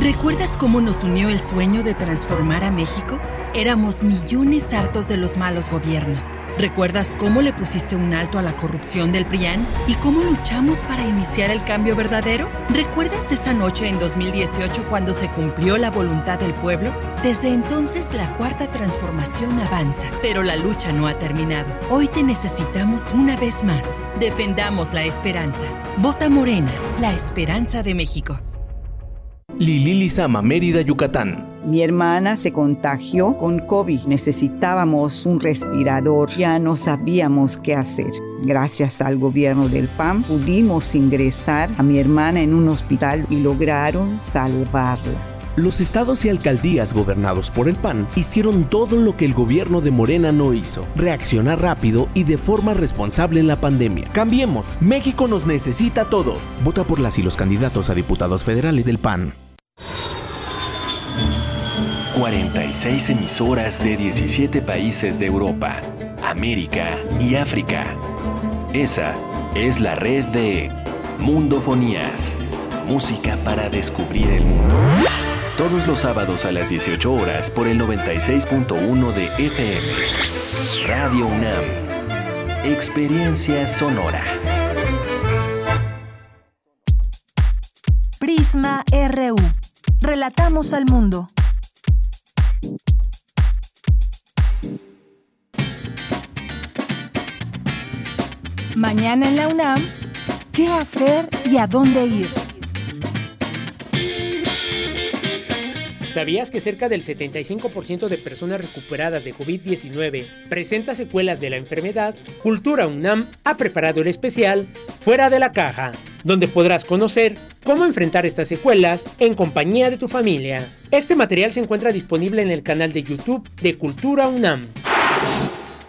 ¿Recuerdas cómo nos unió el sueño de transformar a México? Éramos millones hartos de los malos gobiernos. ¿Recuerdas cómo le pusiste un alto a la corrupción del PRIAN y cómo luchamos para iniciar el cambio verdadero? ¿Recuerdas esa noche en 2018 cuando se cumplió la voluntad del pueblo? Desde entonces la cuarta transformación avanza, pero la lucha no ha terminado. Hoy te necesitamos una vez más. Defendamos la esperanza. Vota Morena, la esperanza de México. Lili Lizama, Mérida, Yucatán. Mi hermana se contagió con COVID. Necesitábamos un respirador. Ya no sabíamos qué hacer. Gracias al gobierno del PAN pudimos ingresar a mi hermana en un hospital y lograron salvarla. Los estados y alcaldías gobernados por el PAN hicieron todo lo que el gobierno de Morena no hizo, reaccionar rápido y de forma responsable en la pandemia. Cambiemos, México nos necesita a todos. Vota por las y los candidatos a diputados federales del PAN. 46 emisoras de 17 países de Europa, América y África. Esa es la red de Mundofonías, música para descubrir el mundo todos los sábados a las 18 horas por el 96.1 de FM. Radio UNAM. Experiencia sonora. Prisma RU. Relatamos al mundo. Mañana en la UNAM, ¿qué hacer y a dónde ir? ¿Sabías que cerca del 75% de personas recuperadas de COVID-19 presenta secuelas de la enfermedad? Cultura UNAM ha preparado el especial Fuera de la Caja, donde podrás conocer cómo enfrentar estas secuelas en compañía de tu familia. Este material se encuentra disponible en el canal de YouTube de Cultura UNAM.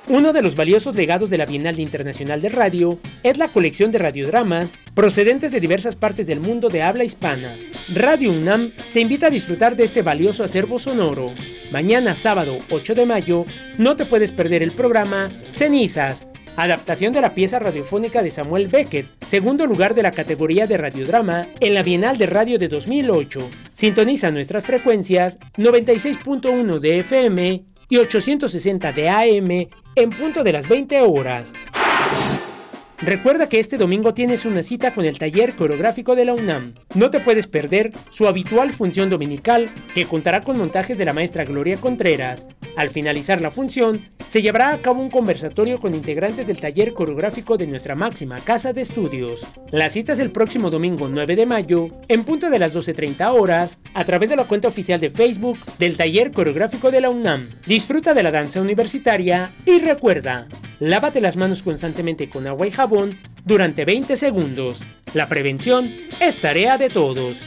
Uno de los valiosos legados de la Bienal Internacional de Radio es la colección de radiodramas procedentes de diversas partes del mundo de habla hispana. Radio UNAM te invita a disfrutar de este valioso acervo sonoro. Mañana sábado 8 de mayo no te puedes perder el programa Cenizas, adaptación de la pieza radiofónica de Samuel Beckett, segundo lugar de la categoría de radiodrama en la Bienal de Radio de 2008. Sintoniza nuestras frecuencias 96.1 de FM y 860 de AM en punto de las 20 horas. Recuerda que este domingo tienes una cita con el taller coreográfico de la UNAM. No te puedes perder su habitual función dominical, que contará con montajes de la maestra Gloria Contreras. Al finalizar la función, se llevará a cabo un conversatorio con integrantes del taller coreográfico de nuestra máxima casa de estudios. La cita es el próximo domingo 9 de mayo, en punto de las 12.30 horas, a través de la cuenta oficial de Facebook del taller coreográfico de la UNAM. Disfruta de la danza universitaria y recuerda, lávate las manos constantemente con agua y jabón durante 20 segundos. La prevención es tarea de todos.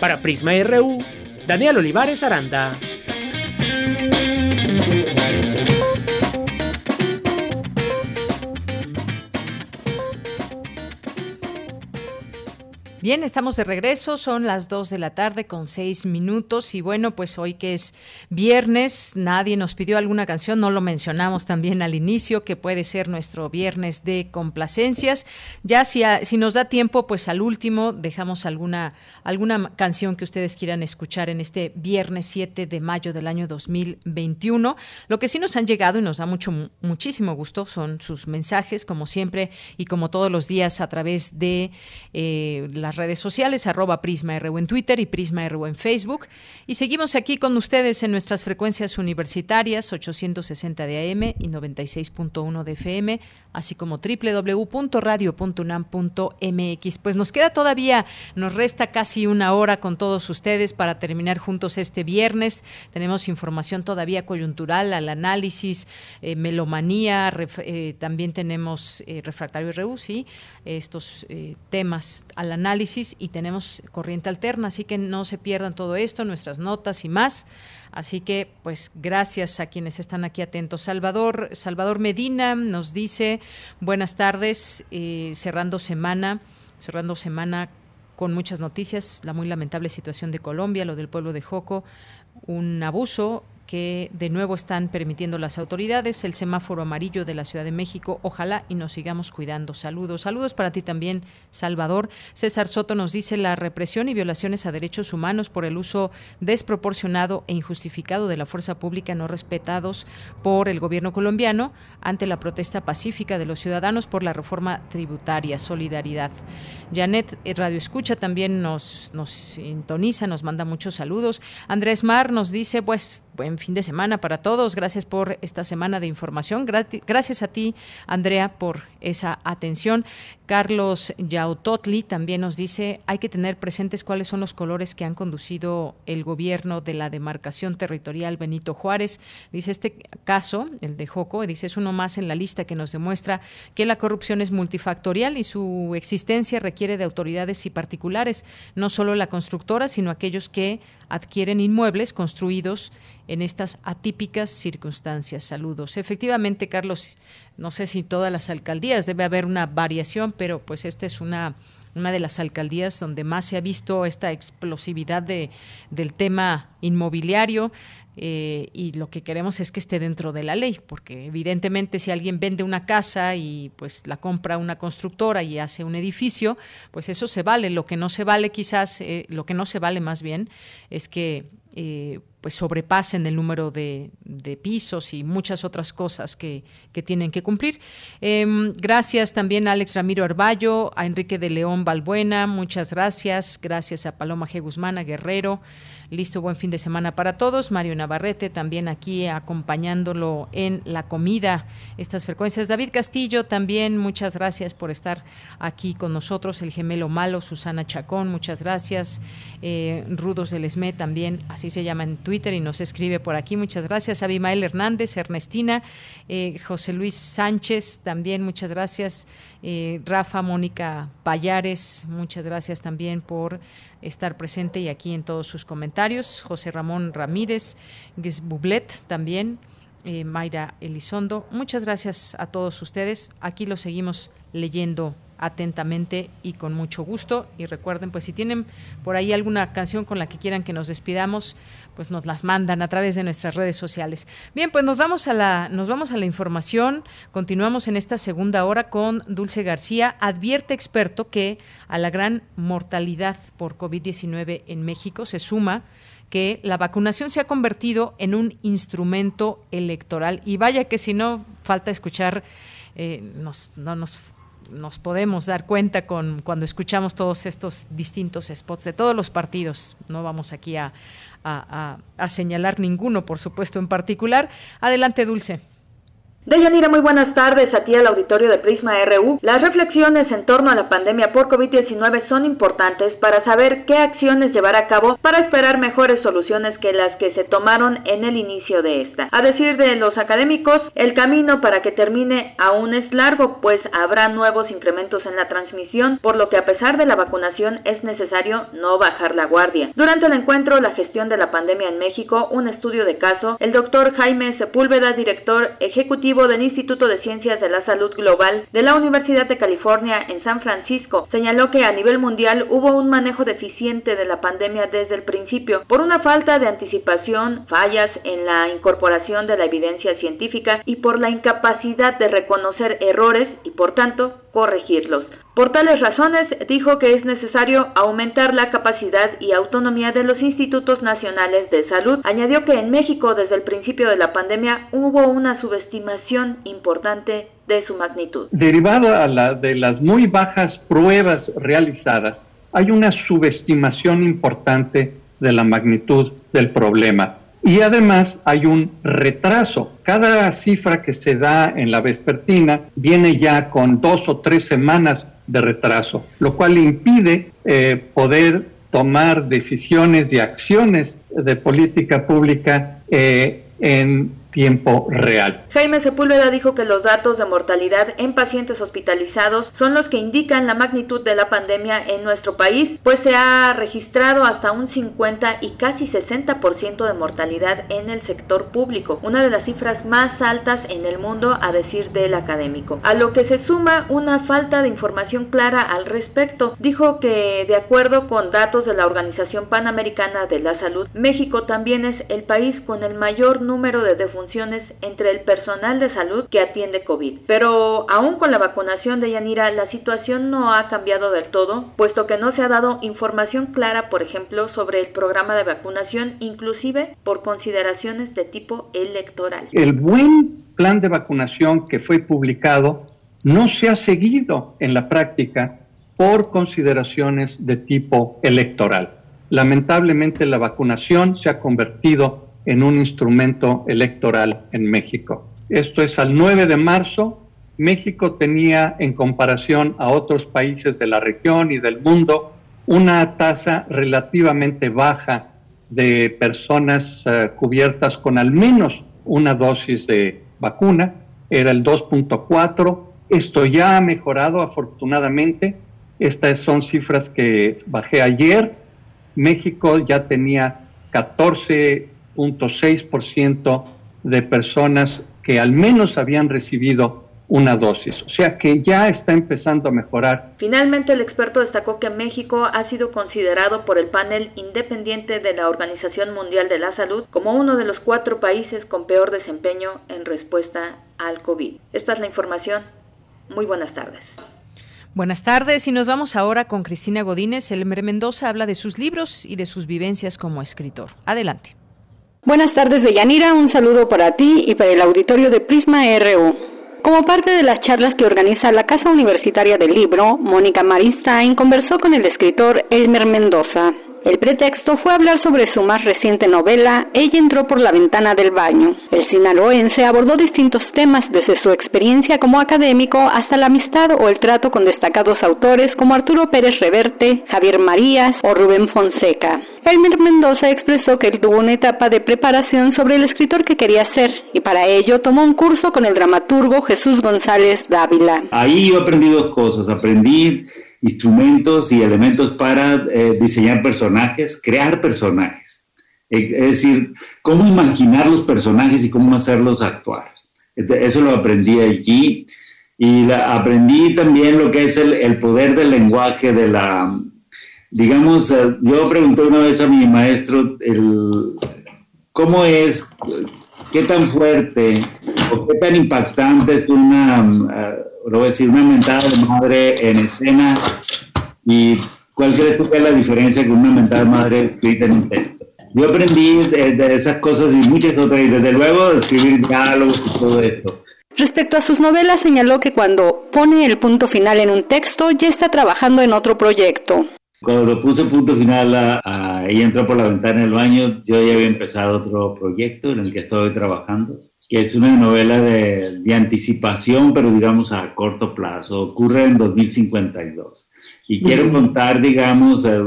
Para Prisma RU, Daniel Olivares Aranda. Bien, estamos de regreso, son las 2 de la tarde con 6 minutos y bueno, pues hoy que es viernes, nadie nos pidió alguna canción, no lo mencionamos también al inicio, que puede ser nuestro viernes de complacencias. Ya si, si nos da tiempo, pues al último dejamos alguna, alguna canción que ustedes quieran escuchar en este viernes 7 de mayo del año 2021. Lo que sí nos han llegado y nos da mucho, muchísimo gusto son sus mensajes, como siempre y como todos los días a través de eh, la redes sociales, arroba Prisma RU en Twitter y Prisma RU en Facebook. Y seguimos aquí con ustedes en nuestras frecuencias universitarias 860 de AM y 96.1 de FM, así como www.radio.unam.mx. Pues nos queda todavía, nos resta casi una hora con todos ustedes para terminar juntos este viernes. Tenemos información todavía coyuntural al análisis, eh, melomanía, eh, también tenemos eh, refractario RU, sí, estos temas al análisis y tenemos corriente alterna, así que no se pierdan todo esto, nuestras notas y más. Así que, pues, gracias a quienes están aquí atentos. Salvador, Salvador Medina nos dice, buenas tardes, eh, cerrando semana, cerrando semana con muchas noticias, la muy lamentable situación de Colombia, lo del pueblo de Joco, un abuso que de nuevo están permitiendo las autoridades, el semáforo amarillo de la Ciudad de México. Ojalá y nos sigamos cuidando. Saludos. Saludos para ti también, Salvador. César Soto nos dice la represión y violaciones a derechos humanos por el uso desproporcionado e injustificado de la fuerza pública no respetados por el gobierno colombiano ante la protesta pacífica de los ciudadanos por la reforma tributaria. Solidaridad. Janet eh, Radio Escucha también nos, nos sintoniza, nos manda muchos saludos. Andrés Mar nos dice, pues buen fin de semana para todos. Gracias por esta semana de información. Gracias a ti, Andrea, por esa atención. Carlos Yautotli también nos dice, hay que tener presentes cuáles son los colores que han conducido el gobierno de la demarcación territorial Benito Juárez. Dice, este caso, el de Joco, dice, es uno más en la lista que nos demuestra que la corrupción es multifactorial y su existencia requiere de autoridades y particulares, no solo la constructora, sino aquellos que adquieren inmuebles construidos en estas atípicas circunstancias. Saludos. Efectivamente, Carlos, no sé si todas las alcaldías debe haber una variación, pero pues esta es una una de las alcaldías donde más se ha visto esta explosividad de, del tema inmobiliario. Eh, y lo que queremos es que esté dentro de la ley, porque evidentemente si alguien vende una casa y pues la compra una constructora y hace un edificio, pues eso se vale. Lo que no se vale quizás, eh, lo que no se vale más bien es que eh, pues sobrepasen el número de, pisos y muchas otras cosas que, tienen que cumplir. Em, gracias también a Alex Ramiro Arballo, a Enrique de León Balbuena, muchas gracias. Gracias a Paloma G. Guzmán, a Guerrero, Listo, buen fin de semana para todos. Mario Navarrete también aquí acompañándolo en la comida, estas frecuencias. David Castillo también, muchas gracias por estar aquí con nosotros. El gemelo malo, Susana Chacón, muchas gracias. Eh, Rudos del Esme también, así se llama en Twitter y nos escribe por aquí. Muchas gracias. Abimael Hernández, Ernestina, eh, José Luis Sánchez también, muchas gracias. Eh, Rafa, Mónica Payares, muchas gracias también por estar presente y aquí en todos sus comentarios. José Ramón Ramírez, Bublet también, eh, Mayra Elizondo. Muchas gracias a todos ustedes. Aquí lo seguimos leyendo atentamente y con mucho gusto. Y recuerden, pues si tienen por ahí alguna canción con la que quieran que nos despidamos, pues nos las mandan a través de nuestras redes sociales. Bien, pues nos vamos a la, nos vamos a la información. Continuamos en esta segunda hora con Dulce García. Advierte experto que a la gran mortalidad por COVID-19 en México se suma que la vacunación se ha convertido en un instrumento electoral. Y vaya que si no falta escuchar, eh, nos, no nos nos podemos dar cuenta con cuando escuchamos todos estos distintos spots de todos los partidos. No vamos aquí a, a señalar ninguno, por supuesto, en particular. Adelante, Dulce. Deyanira, muy buenas tardes a ti al auditorio de Prisma RU. Las reflexiones en torno a la pandemia por COVID-19 son importantes para saber qué acciones llevar a cabo para esperar mejores soluciones que las que se tomaron en el inicio de esta. A decir de los académicos, el camino para que termine aún es largo, pues habrá nuevos incrementos en la transmisión, por lo que a pesar de la vacunación es necesario no bajar la guardia. Durante el encuentro La gestión de la pandemia en México, un estudio de caso, el doctor Jaime Sepúlveda, director ejecutivo del Instituto de Ciencias de la Salud Global de la Universidad de California en San Francisco señaló que a nivel mundial hubo un manejo deficiente de la pandemia desde el principio por una falta de anticipación, fallas en la incorporación de la evidencia científica y por la incapacidad de reconocer errores y por tanto corregirlos. Por tales razones, dijo que es necesario aumentar la capacidad y autonomía de los institutos nacionales de salud. Añadió que en México desde el principio de la pandemia hubo una subestimación importante de su magnitud. Derivada de las muy bajas pruebas realizadas, hay una subestimación importante de la magnitud del problema. Y además hay un retraso. Cada cifra que se da en la vespertina viene ya con dos o tres semanas de retraso, lo cual impide eh, poder tomar decisiones y acciones de política pública eh, en tiempo real. Jaime Sepúlveda dijo que los datos de mortalidad en pacientes hospitalizados son los que indican la magnitud de la pandemia en nuestro país, pues se ha registrado hasta un 50 y casi 60% de mortalidad en el sector público, una de las cifras más altas en el mundo a decir del académico. A lo que se suma una falta de información clara al respecto. Dijo que de acuerdo con datos de la Organización Panamericana de la Salud, México también es el país con el mayor número de defunciones entre el personal de salud que atiende COVID. Pero aún con la vacunación de Yanira, la situación no ha cambiado del todo, puesto que no se ha dado información clara, por ejemplo, sobre el programa de vacunación, inclusive por consideraciones de tipo electoral. El buen plan de vacunación que fue publicado no se ha seguido en la práctica por consideraciones de tipo electoral. Lamentablemente la vacunación se ha convertido en un instrumento electoral en México. Esto es al 9 de marzo. México tenía, en comparación a otros países de la región y del mundo, una tasa relativamente baja de personas eh, cubiertas con al menos una dosis de vacuna, era el 2.4. Esto ya ha mejorado afortunadamente. Estas son cifras que bajé ayer. México ya tenía 14.6% de personas que al menos habían recibido una dosis. O sea que ya está empezando a mejorar. Finalmente, el experto destacó que México ha sido considerado por el panel independiente de la Organización Mundial de la Salud como uno de los cuatro países con peor desempeño en respuesta al COVID. Esta es la información. Muy buenas tardes. Buenas tardes y nos vamos ahora con Cristina Godínez. Elmer Mendoza habla de sus libros y de sus vivencias como escritor. Adelante. Buenas tardes, Deyanira. Un saludo para ti y para el auditorio de Prisma RU. Como parte de las charlas que organiza la Casa Universitaria del Libro, Mónica Maristain conversó con el escritor Elmer Mendoza. El pretexto fue hablar sobre su más reciente novela, Ella entró por la ventana del baño. El sinaloense abordó distintos temas desde su experiencia como académico hasta la amistad o el trato con destacados autores como Arturo Pérez Reverte, Javier Marías o Rubén Fonseca. Elmer Mendoza expresó que tuvo una etapa de preparación sobre el escritor que quería ser y para ello tomó un curso con el dramaturgo Jesús González Dávila. Ahí yo aprendí cosas, aprendí instrumentos y elementos para eh, diseñar personajes, crear personajes. Eh, es decir, cómo imaginar los personajes y cómo hacerlos actuar. Eso lo aprendí allí y aprendí también lo que es el, poder del lenguaje, de la, digamos, eh, yo pregunté una vez a mi maestro el, cómo es, qué tan fuerte o qué tan impactante es una, uh, lo voy a decir, una mentada de madre en escena y cuál crees tú que es la diferencia con una mentada de madre escrita en un texto. Yo aprendí de, esas cosas y muchas otras, y desde luego de escribir diálogos y todo esto. Respecto a sus novelas, señaló que cuando pone el punto final en un texto, ya está trabajando en otro proyecto. Cuando lo puse punto final a, Ella entró por la ventana del baño, yo ya había empezado otro proyecto en el que estoy trabajando, que es una novela de, de anticipación, pero digamos a corto plazo. Ocurre en 2052. Y quiero contar, digamos, eh,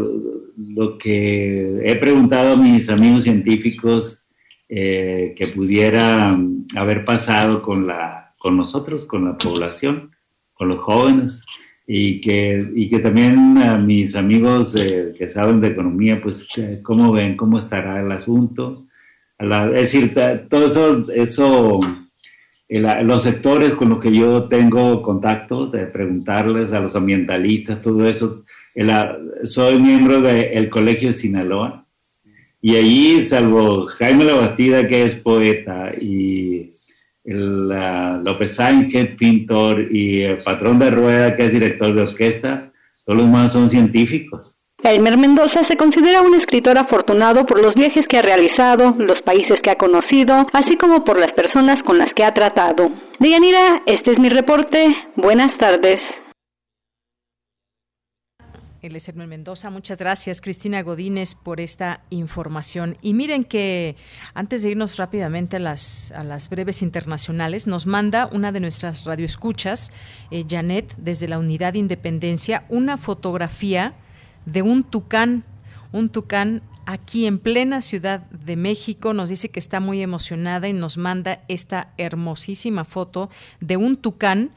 lo que he preguntado a mis amigos científicos eh, que pudiera haber pasado con, la, con nosotros, con la población, con los jóvenes y que, y que también a mis amigos eh, que saben de economía, pues cómo ven, cómo estará el asunto. Es decir, todo eso, eso los sectores con los que yo tengo contacto, de preguntarles a los ambientalistas, todo eso. soy miembro del Colegio de Sinaloa y allí, salvo Jaime Labastida, que es poeta, y el, López Sánchez, pintor, y el patrón de rueda, que es director de orquesta, todos los demás son científicos. Elmer Mendoza se considera un escritor afortunado por los viajes que ha realizado, los países que ha conocido, así como por las personas con las que ha tratado. Deyanira, este es mi reporte. Buenas tardes. Él es Mendoza. Muchas gracias, Cristina Godínez, por esta información. Y miren que antes de irnos rápidamente a las, a las breves internacionales, nos manda una de nuestras radioescuchas, eh, Janet, desde la Unidad de Independencia, una fotografía de un tucán, un tucán aquí en plena Ciudad de México. Nos dice que está muy emocionada y nos manda esta hermosísima foto de un tucán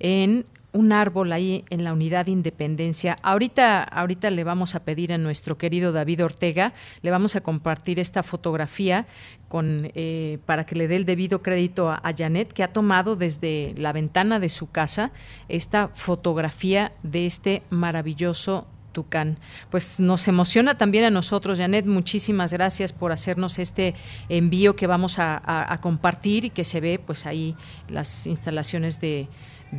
en un árbol ahí en la unidad de Independencia. Ahorita, ahorita le vamos a pedir a nuestro querido David Ortega, le vamos a compartir esta fotografía con, eh, para que le dé el debido crédito a, a, Janet, que ha tomado desde la ventana de su casa esta fotografía de este maravilloso Tucán. Pues nos emociona también a nosotros, Janet. Muchísimas gracias por hacernos este envío que vamos a, compartir y que se ve pues ahí las instalaciones de,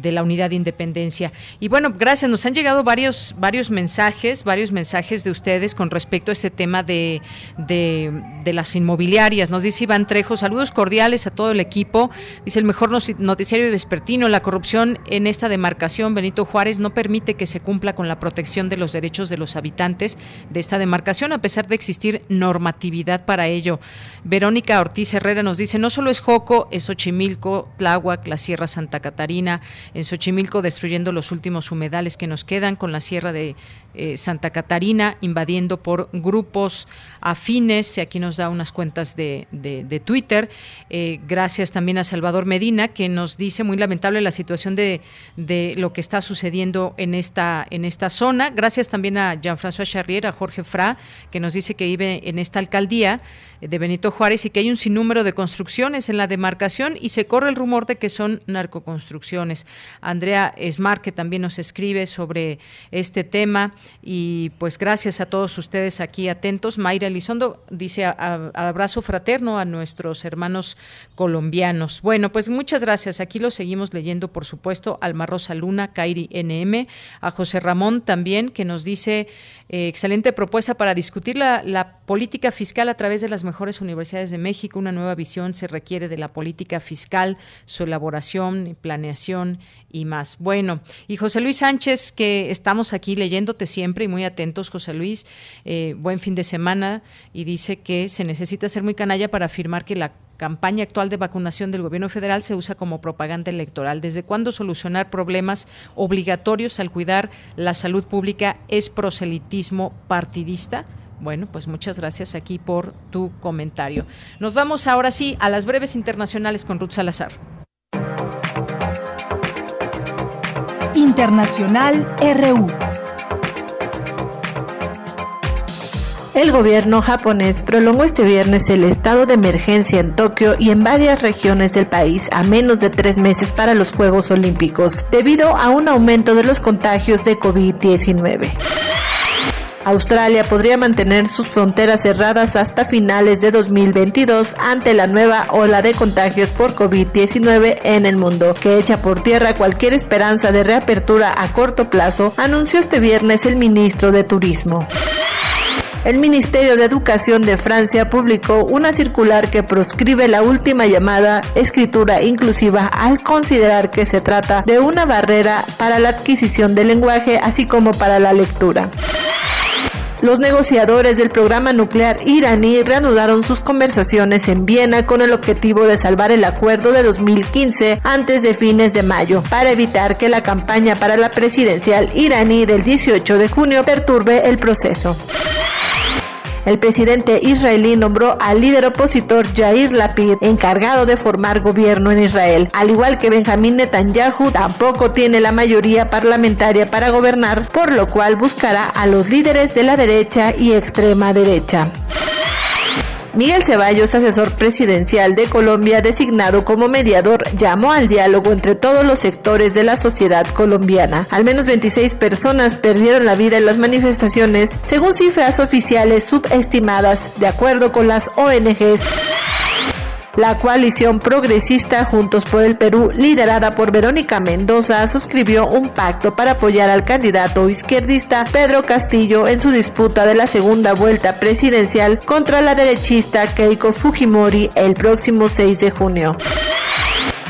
de la Unidad de Independencia. Y bueno, gracias. Nos han llegado varios, varios mensajes, varios mensajes de ustedes con respecto a este tema de, de, las inmobiliarias. Nos dice Iván Trejo, saludos cordiales a todo el equipo. Dice el mejor noticiario vespertino, la corrupción en esta demarcación, Benito Juárez, no permite que se cumpla con la protección de los derechos de los habitantes de esta demarcación, a pesar de existir normatividad para ello. Verónica Ortiz Herrera nos dice, no solo es Joco, es Xochimilco, Tláhuac, la Sierra Santa Catarina, en Xochimilco destruyendo los últimos humedales que nos quedan con la Sierra de eh, Santa Catarina, invadiendo por grupos afines. Aquí nos da unas cuentas de, de, Twitter. Eh, gracias también a Salvador Medina, que nos dice muy lamentable la situación de, de, lo que está sucediendo en esta, en esta zona. Gracias también a Jean-François Charrier, a Jorge Fra, que nos dice que vive en esta alcaldía de Benito Juárez y que hay un sinnúmero de construcciones en la demarcación y se corre el rumor de que son narcoconstrucciones. Andrea Esmar, que también nos escribe sobre este tema y pues gracias a todos ustedes aquí atentos. Mayra Elizondo dice abrazo fraterno a nuestros hermanos colombianos. Bueno, pues muchas gracias. Aquí lo seguimos leyendo, por supuesto, Alma Rosa Luna, Kairi NM, a José Ramón también, que nos dice eh, excelente propuesta para discutir la, política fiscal a través de las mejores universidades de México. Una nueva visión se requiere de la política fiscal, su elaboración, planeación y más. Bueno, y José Luis Sánchez, que estamos aquí leyéndote siempre y muy atentos, José Luis, eh, buen fin de semana, y dice que se necesita ser muy canalla para afirmar que la campaña actual de vacunación del gobierno federal se usa como propaganda electoral. ¿Desde cuándo solucionar problemas obligatorios al cuidar la salud pública es proselitismo partidista? Bueno, pues muchas gracias aquí por tu comentario. Nos vamos ahora sí a las breves internacionales con Ruth Salazar. Internacional RU. El gobierno japonés prolongó este viernes el estado de emergencia en Tokio y en varias regiones del país a menos de tres meses para los Juegos Olímpicos, debido a un aumento de los contagios de COVID-19. Australia podría mantener sus fronteras cerradas hasta finales de 2022 ante la nueva ola de contagios por COVID-19 en el mundo, que echa por tierra cualquier esperanza de reapertura a corto plazo, anunció este viernes el ministro de Turismo el Ministerio de Educación de Francia publicó una circular que proscribe la última llamada escritura inclusiva al considerar que se trata de una barrera para la adquisición del lenguaje así como para la lectura. Los negociadores del programa nuclear iraní reanudaron sus conversaciones en Viena con el objetivo de salvar el acuerdo de 2015 antes de fines de mayo, para evitar que la campaña para la presidencial iraní del 18 de junio perturbe el proceso. El presidente israelí nombró al líder opositor Yair Lapid encargado de formar gobierno en Israel. Al igual que Benjamín Netanyahu, tampoco tiene la mayoría parlamentaria para gobernar, por lo cual buscará a los líderes de la derecha y extrema derecha. Miguel Ceballos, asesor presidencial de Colombia designado como mediador, llamó al diálogo entre todos los sectores de la sociedad colombiana. Al menos 26 personas perdieron la vida en las manifestaciones, según cifras oficiales subestimadas, de acuerdo con las ONGs. La coalición progresista Juntos por el Perú, liderada por Verónica Mendoza, suscribió un pacto para apoyar al candidato izquierdista Pedro Castillo en su disputa de la segunda vuelta presidencial contra la derechista Keiko Fujimori el próximo 6 de junio.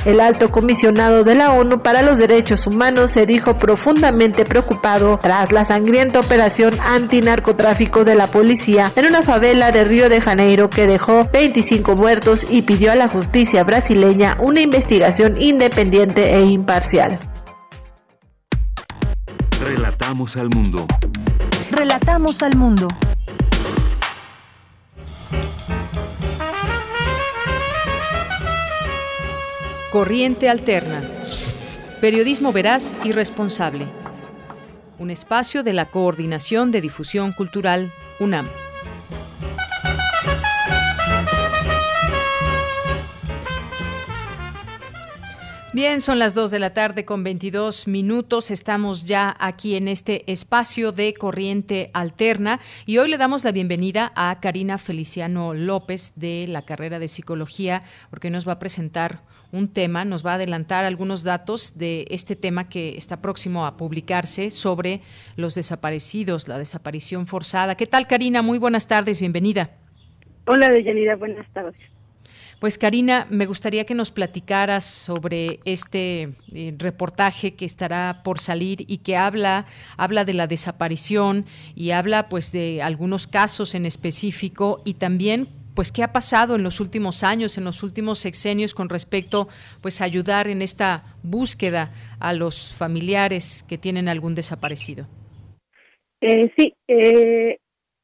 El alto comisionado de la ONU para los Derechos Humanos se dijo profundamente preocupado tras la sangrienta operación antinarcotráfico de la policía en una favela de Río de Janeiro que dejó 25 muertos y pidió a la justicia brasileña una investigación independiente e imparcial. Relatamos al mundo. Relatamos al mundo. Corriente Alterna. Periodismo veraz y responsable. Un espacio de la Coordinación de Difusión Cultural, UNAM. Bien, son las 2 de la tarde con 22 minutos. Estamos ya aquí en este espacio de corriente alterna y hoy le damos la bienvenida a Karina Feliciano López de la carrera de psicología porque nos va a presentar un tema, nos va a adelantar algunos datos de este tema que está próximo a publicarse sobre los desaparecidos, la desaparición forzada. ¿Qué tal, Karina? Muy buenas tardes, bienvenida. Hola, Deyanira, buenas tardes. Pues Karina, me gustaría que nos platicaras sobre este eh, reportaje que estará por salir y que habla habla de la desaparición y habla pues de algunos casos en específico y también pues qué ha pasado en los últimos años, en los últimos sexenios con respecto pues a ayudar en esta búsqueda a los familiares que tienen algún desaparecido. Eh, sí, eh,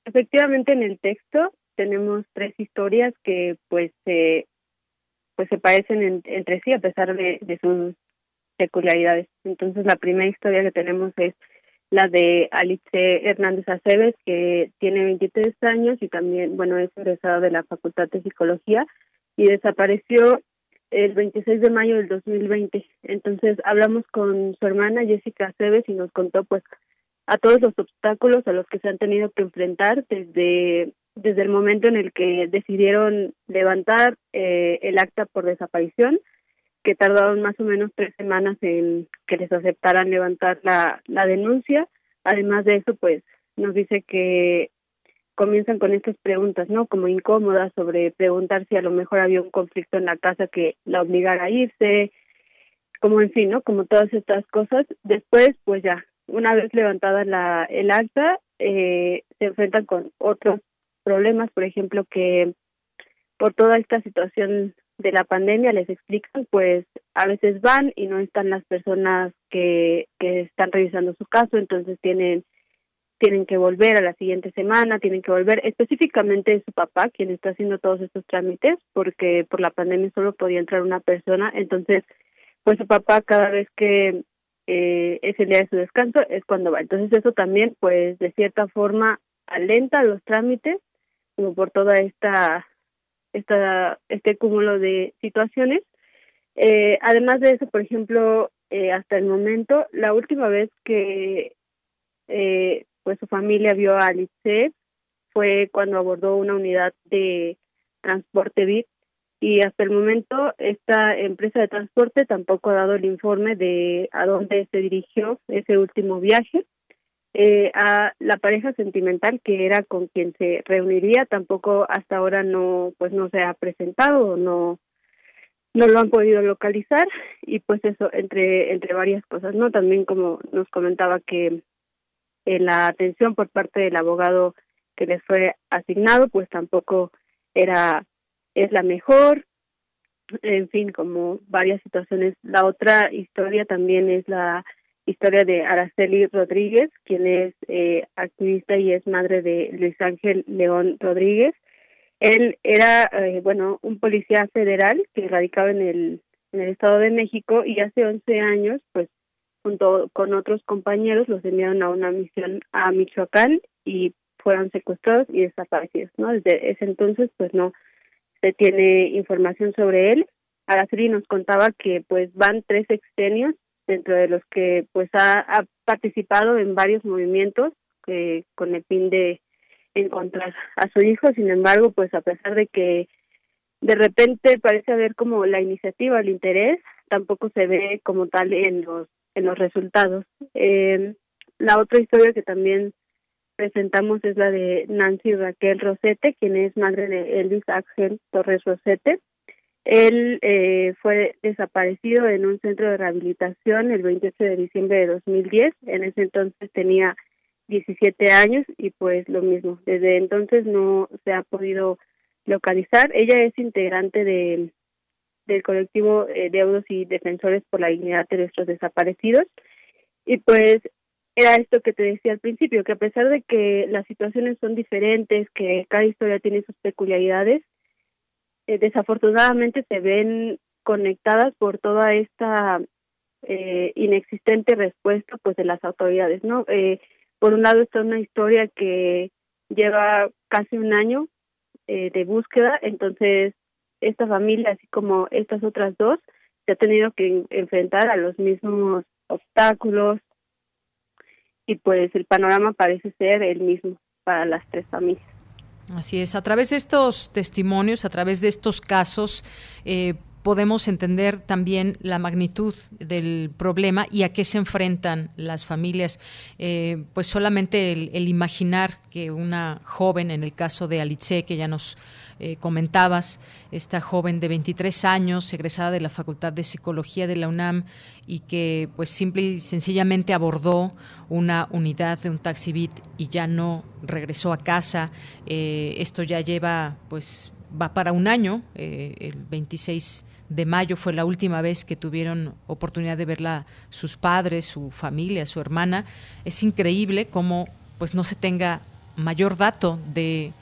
efectivamente en el texto tenemos tres historias que pues pues se parecen entre sí a pesar de, de sus peculiaridades. Entonces la primera historia que tenemos es la de Alice Hernández Aceves, que tiene 23 años y también, bueno, es egresada de la Facultad de Psicología y desapareció el 26 de mayo del 2020. Entonces hablamos con su hermana Jessica Aceves y nos contó pues a todos los obstáculos a los que se han tenido que enfrentar desde desde el momento en el que decidieron levantar eh, el acta por desaparición que tardaron más o menos tres semanas en que les aceptaran levantar la, la denuncia. Además de eso, pues nos dice que comienzan con estas preguntas, ¿no? Como incómodas sobre preguntar si a lo mejor había un conflicto en la casa que la obligara a irse, como en fin, ¿no? Como todas estas cosas. Después, pues ya, una vez levantada la, el acta, eh, se enfrentan con otros problemas, por ejemplo, que por toda esta situación de la pandemia les explican, pues a veces van y no están las personas que, que están revisando su caso, entonces tienen tienen que volver a la siguiente semana, tienen que volver específicamente su papá quien está haciendo todos estos trámites porque por la pandemia solo podía entrar una persona, entonces pues su papá cada vez que eh, es el día de su descanso es cuando va. Entonces eso también pues de cierta forma alenta los trámites como por toda esta esta, este cúmulo de situaciones. Eh, además de eso, por ejemplo, eh, hasta el momento, la última vez que eh, pues su familia vio a Alice fue cuando abordó una unidad de transporte VIP y hasta el momento esta empresa de transporte tampoco ha dado el informe de a dónde se dirigió ese último viaje eh, a la pareja sentimental que era con quien se reuniría tampoco hasta ahora no pues no se ha presentado no no lo han podido localizar y pues eso entre entre varias cosas no también como nos comentaba que en la atención por parte del abogado que les fue asignado pues tampoco era es la mejor. En fin como varias situaciones la otra historia también es la historia de Araceli Rodríguez, quien es eh, activista y es madre de Luis Ángel León Rodríguez. Él era, eh, bueno, un policía federal que radicaba en el, en el Estado de México y hace 11 años, pues, junto con otros compañeros, los enviaron a una misión a Michoacán y fueron secuestrados y desaparecidos, ¿no? Desde ese entonces, pues, no se tiene información sobre él. Araceli nos contaba que, pues, van tres extenios dentro de los que pues ha, participado en varios movimientos que con el fin de encontrar a su hijo. Sin embargo pues a pesar de que de repente parece haber como la iniciativa el interés tampoco se ve como tal en los en los resultados. Eh, la otra historia que también presentamos es la de Nancy Raquel Rosete quien es madre de Elvis Axel Torres Rosete él eh, fue desaparecido en un centro de rehabilitación el 28 de diciembre de 2010. En ese entonces tenía 17 años y pues lo mismo. Desde entonces no se ha podido localizar. Ella es integrante de, del colectivo eh, Deudos y Defensores por la Dignidad de nuestros Desaparecidos. Y pues era esto que te decía al principio, que a pesar de que las situaciones son diferentes, que cada historia tiene sus peculiaridades, eh, desafortunadamente se ven conectadas por toda esta eh, inexistente respuesta pues de las autoridades no eh, por un lado está una historia que lleva casi un año de búsqueda entonces esta familia así como estas otras dos se ha tenido que enfrentar a los mismos obstáculos y pues el panorama parece ser el mismo para las tres familias Así es, a través de estos testimonios, a través de estos casos, eh, podemos entender también la magnitud del problema y a qué se enfrentan las familias. Eh, pues solamente el, imaginar que una joven, en el caso de Alice, que ya nos eh, comentabas, esta joven de 23 años, egresada de la Facultad de Psicología de la UNAM y que pues simple y sencillamente abordó una unidad de un taxi beat y ya no regresó a casa. Eh, esto ya lleva pues va para un año, el 26 de mayo fue la última vez que tuvieron oportunidad de verla sus padres, su familia, su hermana. Es increíble cómo pues no se tenga mayor dato de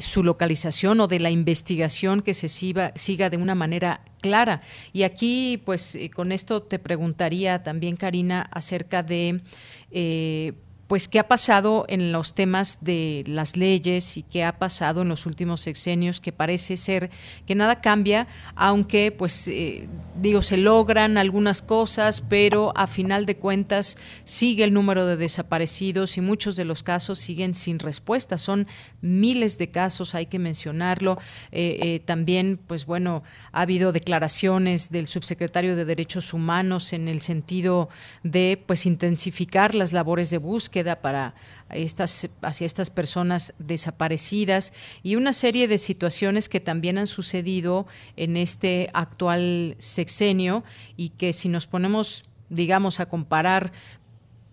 su localización o de la investigación que se siga, siga de una manera clara. Y aquí, pues, eh, con esto te preguntaría también, Karina, acerca de eh, pues qué ha pasado en los temas de las leyes y qué ha pasado en los últimos sexenios, que parece ser que nada cambia, aunque pues eh, digo, se logran algunas cosas, pero a final de cuentas sigue el número de desaparecidos y muchos de los casos siguen sin respuesta. Son miles de casos, hay que mencionarlo. Eh, eh, también, pues bueno, ha habido declaraciones del subsecretario de Derechos Humanos en el sentido de pues intensificar las labores de búsqueda para estas, hacia estas personas desaparecidas y una serie de situaciones que también han sucedido en este actual sexenio y que si nos ponemos, digamos, a comparar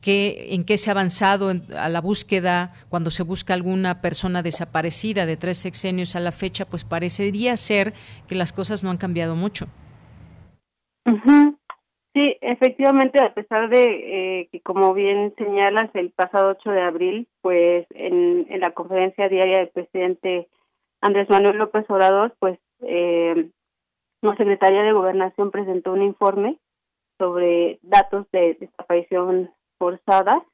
qué, en qué se ha avanzado a la búsqueda cuando se busca alguna persona desaparecida de tres sexenios a la fecha, pues parecería ser que las cosas no han cambiado mucho. Sí, efectivamente, a pesar de eh, que, como bien señalas, el pasado 8 de abril, pues en, en la conferencia diaria del presidente Andrés Manuel López Obrador, pues eh, la Secretaría de Gobernación presentó un informe sobre datos de desaparición forzada.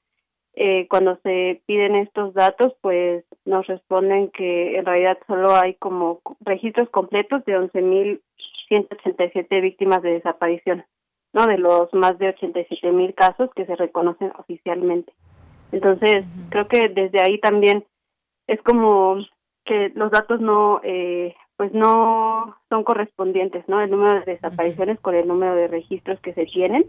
Eh, cuando se piden estos datos, pues nos responden que en realidad solo hay como registros completos de 11.187 víctimas de desaparición. ¿No? De los más de 87 mil casos que se reconocen oficialmente. Entonces, creo que desde ahí también es como que los datos no, eh, pues no son correspondientes, ¿no? El número de desapariciones con el número de registros que se tienen.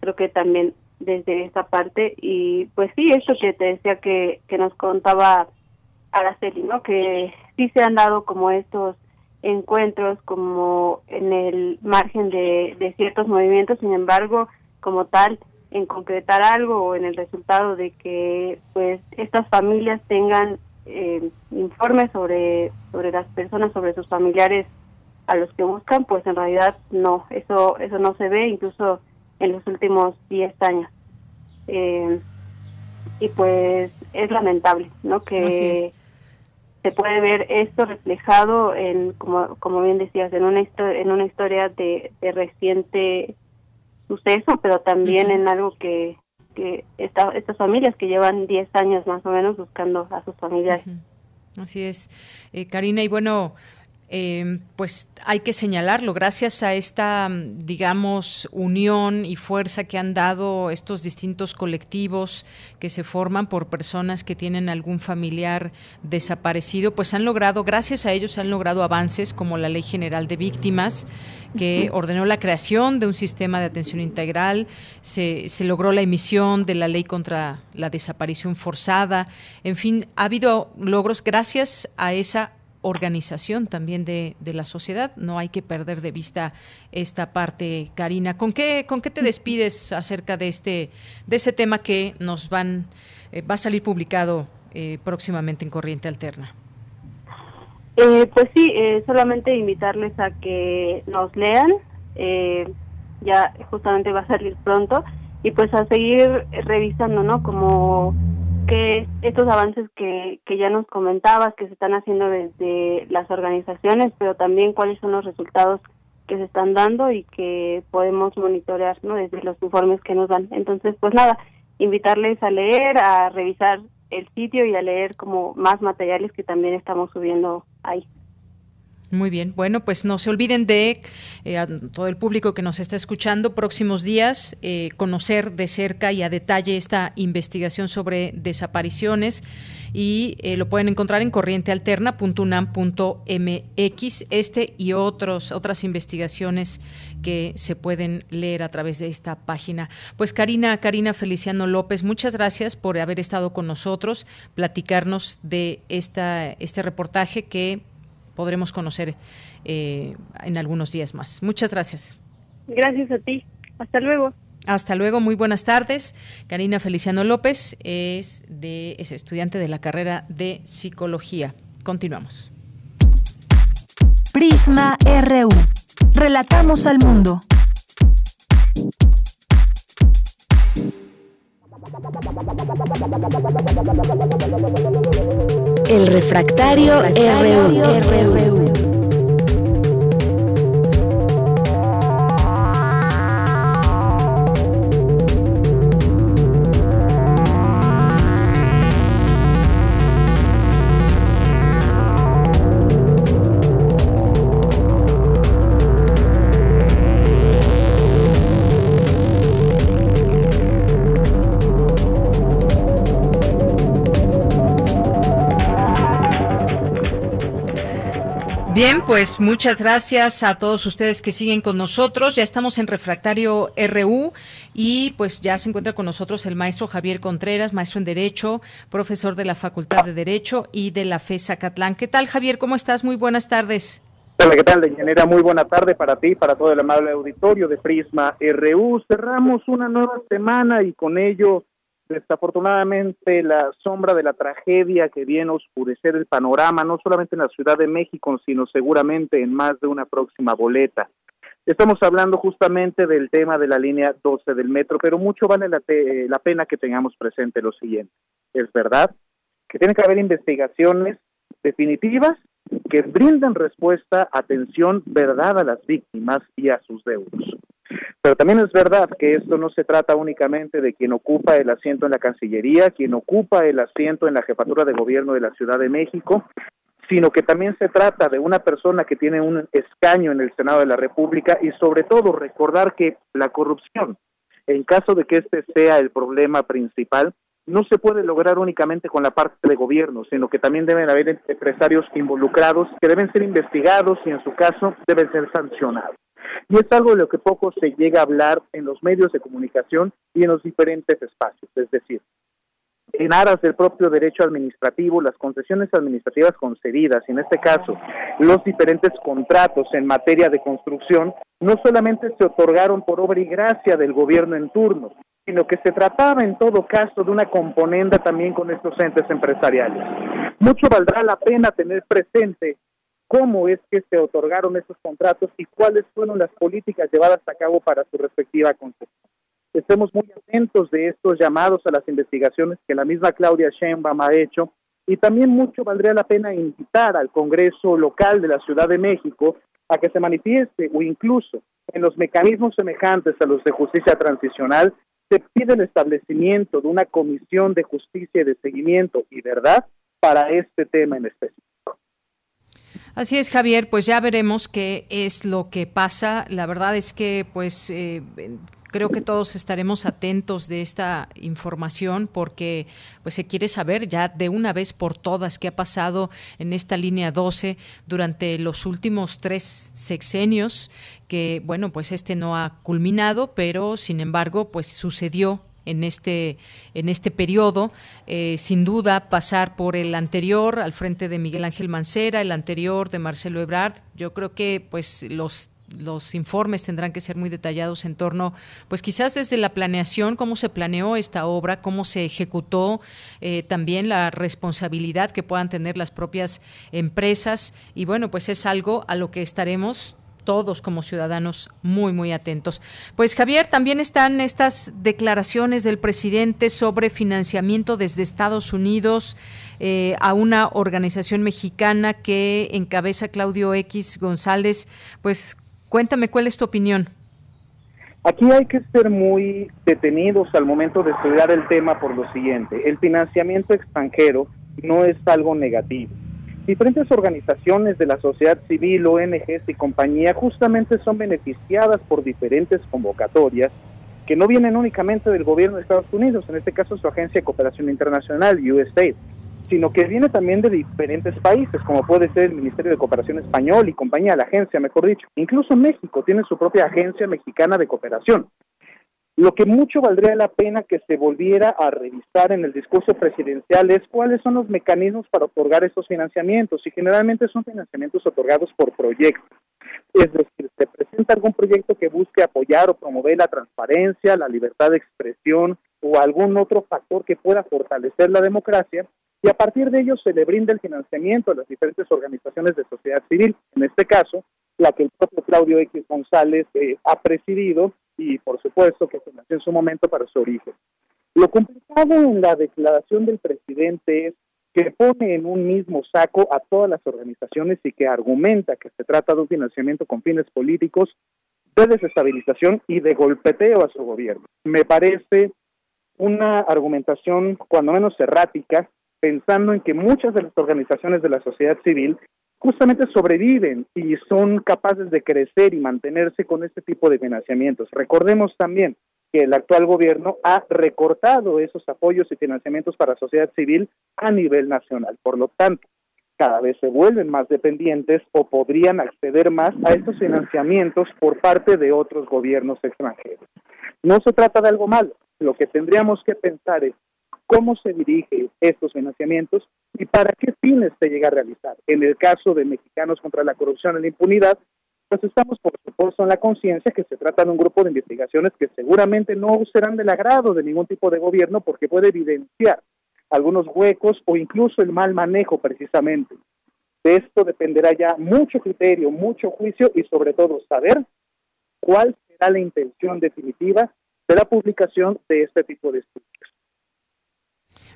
Creo que también desde esa parte y pues sí, eso que te decía que, que nos contaba Araceli, ¿no? Que sí se han dado como estos encuentros como en el margen de, de ciertos movimientos, sin embargo, como tal, en concretar algo o en el resultado de que pues estas familias tengan eh, informes sobre sobre las personas, sobre sus familiares a los que buscan, pues en realidad no, eso eso no se ve incluso en los últimos 10 años. Eh, y pues es lamentable, ¿no? Que se puede ver esto reflejado en como como bien decías en una en una historia de, reciente suceso pero también en algo que que estas familias que llevan 10 años más o menos buscando a sus familiares. Así es. Eh, Karina y bueno eh, pues hay que señalarlo, gracias a esta, digamos, unión y fuerza que han dado estos distintos colectivos que se forman por personas que tienen algún familiar desaparecido, pues han logrado, gracias a ellos han logrado avances como la Ley General de Víctimas, que ordenó la creación de un sistema de atención integral, se, se, logró la emisión de la ley contra la desaparición forzada, en fin, ha habido logros gracias a esa organización también de, de, la sociedad. No hay que perder de vista esta parte, Karina. ¿Con qué, con qué te despides acerca de este, de ese tema que nos van, eh, va a salir publicado eh, próximamente en Corriente Alterna? Eh, pues sí, solamente invitarles a que nos lean. ya justamente va a salir pronto y pues a seguir revisando, ¿no? Como que estos avances que, que ya nos comentabas, que se están haciendo desde las organizaciones, pero también cuáles son los resultados que se están dando y que podemos monitorear ¿no? desde los informes que nos dan. Entonces, pues nada, invitarles a leer, a revisar el sitio y a leer como más materiales que también estamos subiendo ahí. Muy bien, bueno, pues no se olviden de eh, todo el público que nos está escuchando próximos días eh, conocer de cerca y a detalle esta investigación sobre desapariciones y eh, lo pueden encontrar en corrientealterna.unam.mx este y otros otras investigaciones que se pueden leer a través de esta página. Pues Karina, Karina Feliciano López, muchas gracias por haber estado con nosotros, platicarnos de esta este reportaje que podremos conocer eh, en algunos días más. Muchas gracias. Gracias a ti. Hasta luego. Hasta luego, muy buenas tardes. Karina Feliciano López es, de, es estudiante de la carrera de psicología. Continuamos. Prisma RU. Relatamos al mundo. El refractario, RU. Bien, pues muchas gracias a todos ustedes que siguen con nosotros. Ya estamos en Refractario RU y pues ya se encuentra con nosotros el maestro Javier Contreras, maestro en Derecho, profesor de la Facultad de Derecho y de la FESA Catlán. ¿Qué tal, Javier? ¿Cómo estás? Muy buenas tardes. Hola, ¿qué tal, Deñanera? Muy buena tarde para ti, para todo el amable auditorio de Prisma RU. Cerramos una nueva semana y con ello Desafortunadamente, la sombra de la tragedia que viene a oscurecer el panorama, no solamente en la Ciudad de México, sino seguramente en más de una próxima boleta. Estamos hablando justamente del tema de la línea 12 del metro, pero mucho vale la, la pena que tengamos presente lo siguiente. Es verdad que tiene que haber investigaciones definitivas que brinden respuesta, atención, verdad a las víctimas y a sus deudos. Pero también es verdad que esto no se trata únicamente de quien ocupa el asiento en la Cancillería, quien ocupa el asiento en la jefatura de gobierno de la Ciudad de México, sino que también se trata de una persona que tiene un escaño en el Senado de la República y sobre todo recordar que la corrupción, en caso de que este sea el problema principal, no se puede lograr únicamente con la parte de gobierno, sino que también deben haber empresarios involucrados que deben ser investigados y en su caso deben ser sancionados. Y es algo de lo que poco se llega a hablar en los medios de comunicación y en los diferentes espacios. Es decir, en aras del propio derecho administrativo, las concesiones administrativas concedidas, y en este caso los diferentes contratos en materia de construcción, no solamente se otorgaron por obra y gracia del gobierno en turno, sino que se trataba en todo caso de una componenda también con estos entes empresariales. Mucho valdrá la pena tener presente cómo es que se otorgaron esos contratos y cuáles fueron las políticas llevadas a cabo para su respectiva concesión. Estemos muy atentos de estos llamados a las investigaciones que la misma Claudia Sheinbaum ha hecho y también mucho valdría la pena invitar al Congreso local de la Ciudad de México a que se manifieste o incluso en los mecanismos semejantes a los de justicia transicional se pide el establecimiento de una comisión de justicia y de seguimiento y verdad para este tema en específico. Así es, Javier, pues ya veremos qué es lo que pasa. La verdad es que, pues, eh, creo que todos estaremos atentos de esta información porque pues se quiere saber ya de una vez por todas qué ha pasado en esta línea 12 durante los últimos tres sexenios que bueno pues este no ha culminado pero sin embargo pues sucedió en este, en este periodo. Eh, sin duda, pasar por el anterior al frente de Miguel Ángel Mancera, el anterior de Marcelo Ebrard, yo creo que pues los los informes tendrán que ser muy detallados en torno, pues quizás desde la planeación, cómo se planeó esta obra, cómo se ejecutó, eh, también la responsabilidad que puedan tener las propias empresas. Y bueno, pues es algo a lo que estaremos todos como ciudadanos muy, muy atentos. Pues Javier, también están estas declaraciones del presidente sobre financiamiento desde Estados Unidos eh, a una organización mexicana que encabeza Claudio X González. Pues cuéntame cuál es tu opinión. Aquí hay que ser muy detenidos al momento de estudiar el tema por lo siguiente. El financiamiento extranjero no es algo negativo Diferentes organizaciones de la sociedad civil, ONGs y compañía justamente son beneficiadas por diferentes convocatorias que no vienen únicamente del gobierno de Estados Unidos, en este caso su agencia de cooperación internacional, USAID, sino que viene también de diferentes países, como puede ser el Ministerio de Cooperación Español y compañía, la agencia, mejor dicho. Incluso México tiene su propia agencia mexicana de cooperación. Lo que mucho valdría la pena que se volviera a revisar en el discurso presidencial es cuáles son los mecanismos para otorgar esos financiamientos y generalmente son financiamientos otorgados por proyectos. Es decir, se presenta algún proyecto que busque apoyar o promover la transparencia, la libertad de expresión o algún otro factor que pueda fortalecer la democracia y a partir de ello se le brinda el financiamiento a las diferentes organizaciones de sociedad civil, en este caso, la que el propio Claudio X González eh, ha presidido y por supuesto que se nació en su momento para su origen. Lo complicado en la declaración del presidente es que pone en un mismo saco a todas las organizaciones y que argumenta que se trata de un financiamiento con fines políticos de desestabilización y de golpeteo a su gobierno. Me parece una argumentación cuando menos errática, pensando en que muchas de las organizaciones de la sociedad civil justamente sobreviven y son capaces de crecer y mantenerse con este tipo de financiamientos. Recordemos también que el actual gobierno ha recortado esos apoyos y financiamientos para sociedad civil a nivel nacional. Por lo tanto, cada vez se vuelven más dependientes o podrían acceder más a estos financiamientos por parte de otros gobiernos extranjeros. No se trata de algo malo. Lo que tendríamos que pensar es cómo se dirigen estos financiamientos y para qué fines se llega a realizar. En el caso de Mexicanos contra la Corrupción y la Impunidad, pues estamos por supuesto en la conciencia que se trata de un grupo de investigaciones que seguramente no serán del agrado de ningún tipo de gobierno porque puede evidenciar algunos huecos o incluso el mal manejo precisamente. De esto dependerá ya mucho criterio, mucho juicio y sobre todo saber cuál será la intención definitiva de la publicación de este tipo de estudios.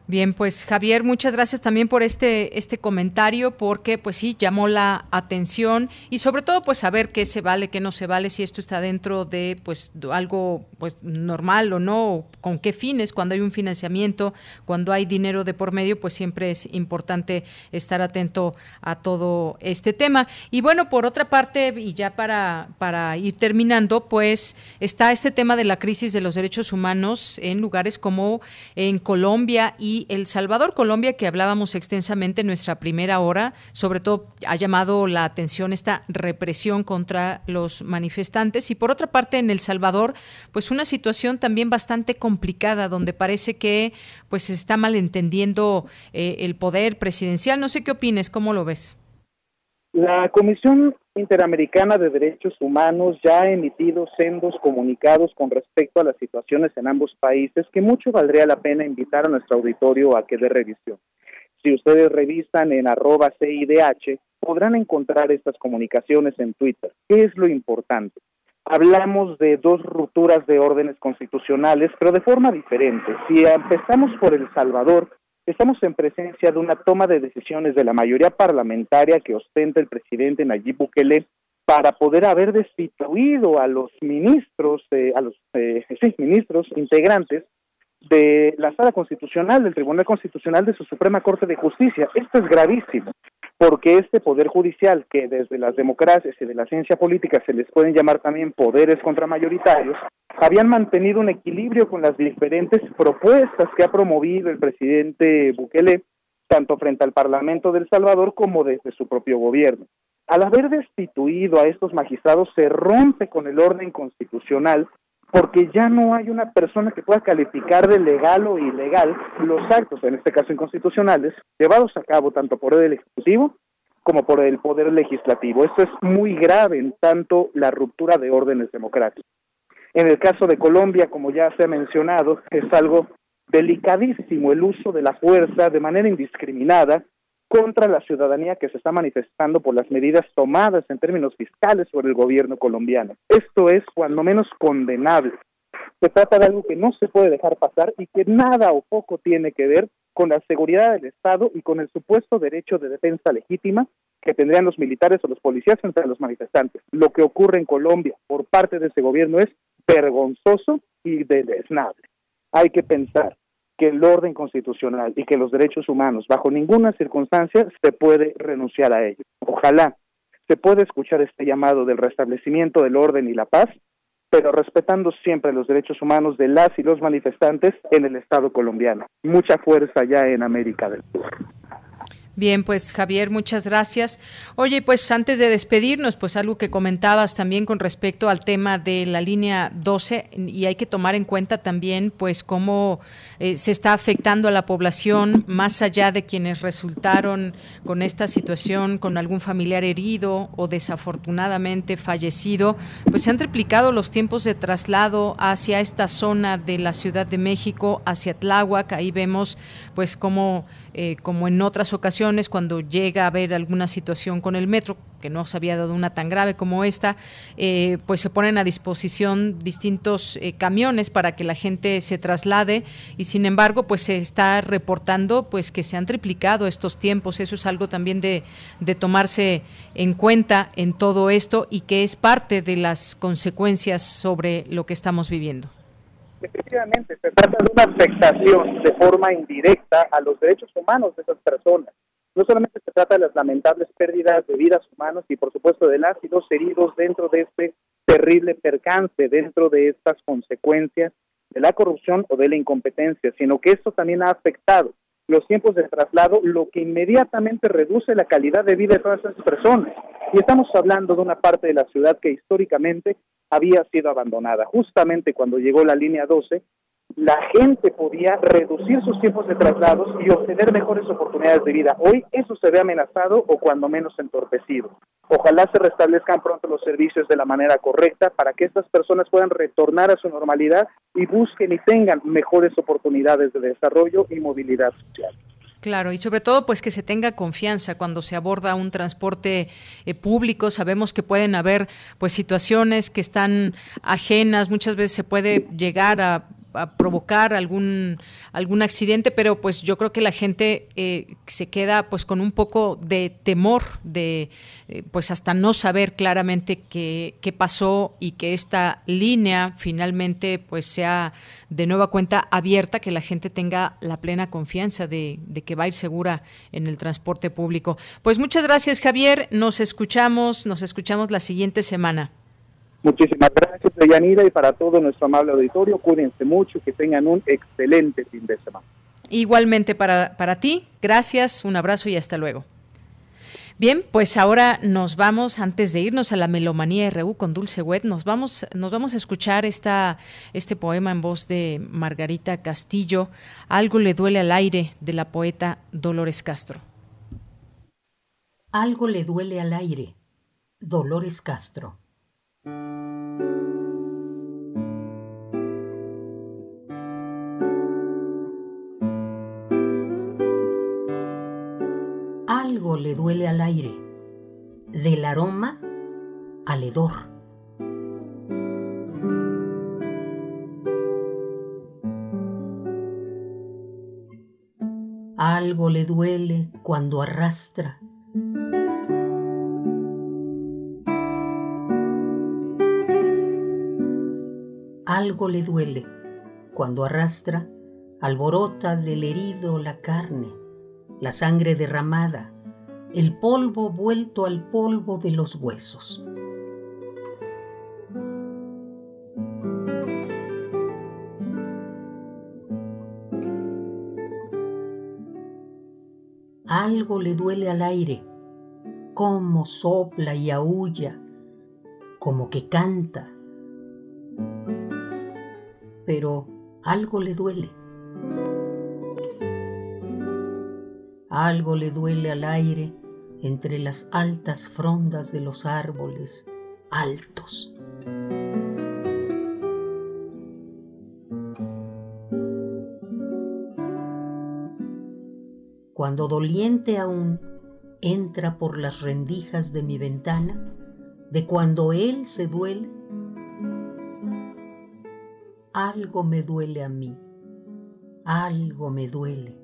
Bien, pues Javier, muchas gracias también por este este comentario porque pues sí llamó la atención y sobre todo pues saber qué se vale, qué no se vale, si esto está dentro de pues algo pues normal o no, con qué fines cuando hay un financiamiento, cuando hay dinero de por medio, pues siempre es importante estar atento a todo este tema. Y bueno, por otra parte y ya para para ir terminando, pues está este tema de la crisis de los derechos humanos en lugares como en Colombia y el Salvador, Colombia, que hablábamos extensamente en nuestra primera hora, sobre todo ha llamado la atención esta represión contra los manifestantes. Y por otra parte, en El Salvador, pues una situación también bastante complicada, donde parece que pues se está malentendiendo eh, el poder presidencial. No sé qué opines, ¿cómo lo ves? La Comisión Interamericana de Derechos Humanos ya ha emitido sendos comunicados con respecto a las situaciones en ambos países que mucho valdría la pena invitar a nuestro auditorio a que dé revisión. Si ustedes revisan en arroba CIDH, podrán encontrar estas comunicaciones en Twitter. ¿Qué es lo importante? Hablamos de dos rupturas de órdenes constitucionales, pero de forma diferente. Si empezamos por El Salvador, Estamos en presencia de una toma de decisiones de la mayoría parlamentaria que ostenta el presidente Nayib Bukele para poder haber destituido a los ministros, eh, a los eh, ministros integrantes de la sala constitucional, del Tribunal Constitucional de su Suprema Corte de Justicia. Esto es gravísimo, porque este poder judicial, que desde las democracias y de la ciencia política se les pueden llamar también poderes contramayoritarios, habían mantenido un equilibrio con las diferentes propuestas que ha promovido el presidente Bukele, tanto frente al Parlamento del Salvador como desde su propio gobierno. Al haber destituido a estos magistrados, se rompe con el orden constitucional porque ya no hay una persona que pueda calificar de legal o ilegal los actos, en este caso inconstitucionales, llevados a cabo tanto por el Ejecutivo como por el Poder Legislativo. Esto es muy grave en tanto la ruptura de órdenes democráticos. En el caso de Colombia, como ya se ha mencionado, es algo delicadísimo el uso de la fuerza de manera indiscriminada contra la ciudadanía que se está manifestando por las medidas tomadas en términos fiscales por el gobierno colombiano. Esto es cuando menos condenable. Se trata de algo que no se puede dejar pasar y que nada o poco tiene que ver con la seguridad del Estado y con el supuesto derecho de defensa legítima que tendrían los militares o los policías frente a los manifestantes. Lo que ocurre en Colombia por parte de ese gobierno es vergonzoso y deleznable. Hay que pensar que el orden constitucional y que los derechos humanos, bajo ninguna circunstancia, se puede renunciar a ellos. Ojalá se pueda escuchar este llamado del restablecimiento del orden y la paz, pero respetando siempre los derechos humanos de las y los manifestantes en el Estado colombiano. Mucha fuerza ya en América del Sur. Bien, pues Javier, muchas gracias. Oye, pues antes de despedirnos, pues algo que comentabas también con respecto al tema de la línea 12 y hay que tomar en cuenta también pues cómo eh, se está afectando a la población más allá de quienes resultaron con esta situación con algún familiar herido o desafortunadamente fallecido, pues se han triplicado los tiempos de traslado hacia esta zona de la Ciudad de México, hacia Tláhuac, ahí vemos pues cómo eh, como en otras ocasiones, cuando llega a haber alguna situación con el metro, que no se había dado una tan grave como esta, eh, pues se ponen a disposición distintos eh, camiones para que la gente se traslade y sin embargo, pues se está reportando pues que se han triplicado estos tiempos. Eso es algo también de, de tomarse en cuenta en todo esto y que es parte de las consecuencias sobre lo que estamos viviendo. Efectivamente, se trata de una afectación de forma indirecta a los derechos humanos de esas personas. No solamente se trata de las lamentables pérdidas de vidas humanas y por supuesto de las y los heridos dentro de este terrible percance, dentro de estas consecuencias de la corrupción o de la incompetencia, sino que esto también ha afectado los tiempos de traslado, lo que inmediatamente reduce la calidad de vida de todas esas personas. Y estamos hablando de una parte de la ciudad que históricamente había sido abandonada. Justamente cuando llegó la línea 12, la gente podía reducir sus tiempos de traslados y obtener mejores oportunidades de vida. Hoy eso se ve amenazado o cuando menos entorpecido. Ojalá se restablezcan pronto los servicios de la manera correcta para que estas personas puedan retornar a su normalidad y busquen y tengan mejores oportunidades de desarrollo y movilidad social. Claro, y sobre todo pues que se tenga confianza cuando se aborda un transporte eh, público. Sabemos que pueden haber pues situaciones que están ajenas, muchas veces se puede llegar a provocar algún algún accidente, pero pues yo creo que la gente eh, se queda pues con un poco de temor de eh, pues hasta no saber claramente qué, qué, pasó y que esta línea finalmente pues sea de nueva cuenta abierta, que la gente tenga la plena confianza de, de que va a ir segura en el transporte público. Pues muchas gracias Javier, nos escuchamos, nos escuchamos la siguiente semana. Muchísimas gracias, Deyanira, y para todo nuestro amable auditorio, cuídense mucho, que tengan un excelente fin de semana. Igualmente para, para ti, gracias, un abrazo y hasta luego. Bien, pues ahora nos vamos, antes de irnos a la Melomanía RU con Dulce Wet, nos vamos, nos vamos a escuchar esta, este poema en voz de Margarita Castillo, Algo le duele al aire, de la poeta Dolores Castro. Algo le duele al aire, Dolores Castro. Algo le duele al aire, del aroma al hedor. Algo le duele cuando arrastra algo le duele cuando arrastra, alborota del herido la carne, la sangre derramada, el polvo vuelto al polvo de los huesos. Algo le duele al aire, como sopla y aúlla, como que canta pero algo le duele. Algo le duele al aire entre las altas frondas de los árboles altos. Cuando doliente aún entra por las rendijas de mi ventana, de cuando él se duele, algo me duele a mí, algo me duele.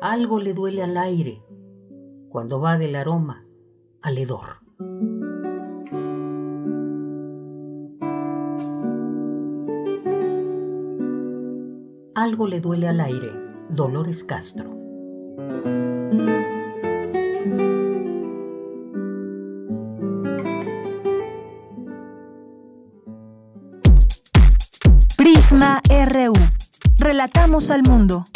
Algo le duele al aire, cuando va del aroma al hedor. Algo le duele al aire, Dolores Castro. Prisma RU. Relatamos al mundo.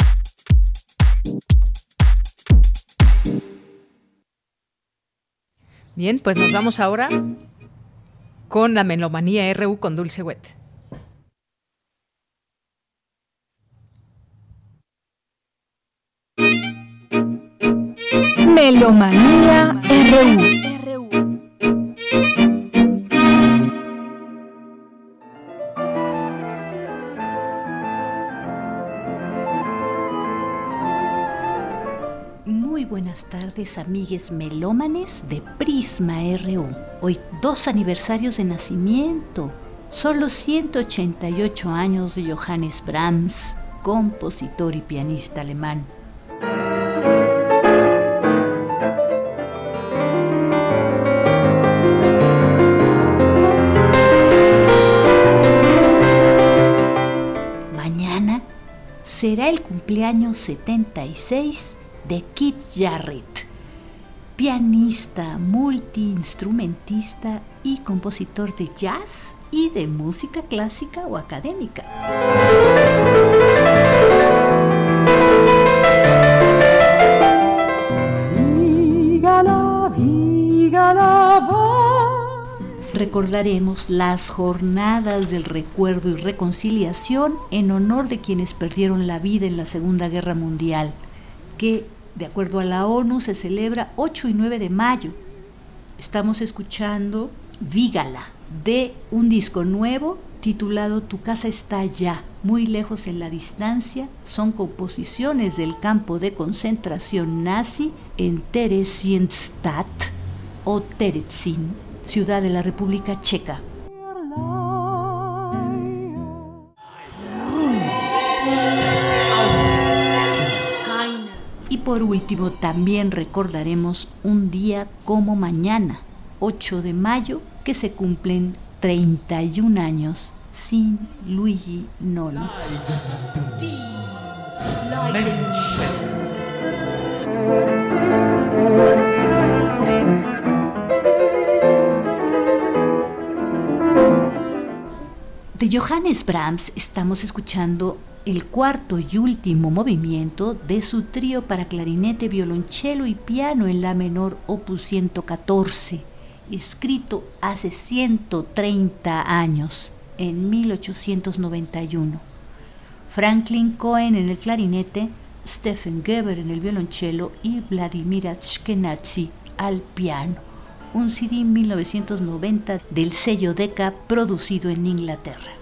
Bien, pues nos vamos ahora con la melomanía RU con Dulce Wet. Amigues melómanes de Prisma RU. Hoy dos aniversarios de nacimiento. Son los 188 años de Johannes Brahms, compositor y pianista alemán. Mañana será el cumpleaños 76 de Keith Jarrett, pianista, multiinstrumentista y compositor de jazz y de música clásica o académica. Recordaremos las jornadas del recuerdo y reconciliación en honor de quienes perdieron la vida en la Segunda Guerra Mundial, que de acuerdo a la ONU se celebra 8 y 9 de mayo. Estamos escuchando Vígala de un disco nuevo titulado Tu casa está ya, muy lejos en la distancia. Son composiciones del campo de concentración nazi en Theresienstadt o Terezin, ciudad de la República Checa. Por último, también recordaremos un día como mañana, 8 de mayo, que se cumplen 31 años sin Luigi Nono. De Johannes Brahms estamos escuchando el cuarto y último movimiento de su trío para clarinete, violonchelo y piano en la menor opus 114, escrito hace 130 años, en 1891. Franklin Cohen en el clarinete, Stephen Geber en el violonchelo y Vladimir Ashkenazi al piano. Un CD 1990 del sello Decca producido en Inglaterra.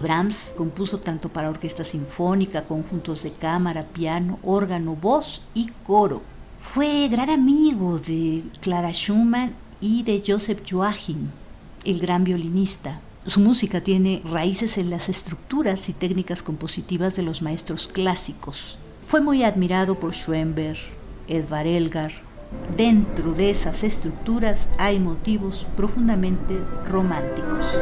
Brahms compuso tanto para orquesta sinfónica, conjuntos de cámara, piano, órgano, voz y coro. Fue gran amigo de Clara Schumann y de Joseph Joachim, el gran violinista. Su música tiene raíces en las estructuras y técnicas compositivas de los maestros clásicos. Fue muy admirado por Schoenberg, Edvard Elgar. Dentro de esas estructuras hay motivos profundamente románticos.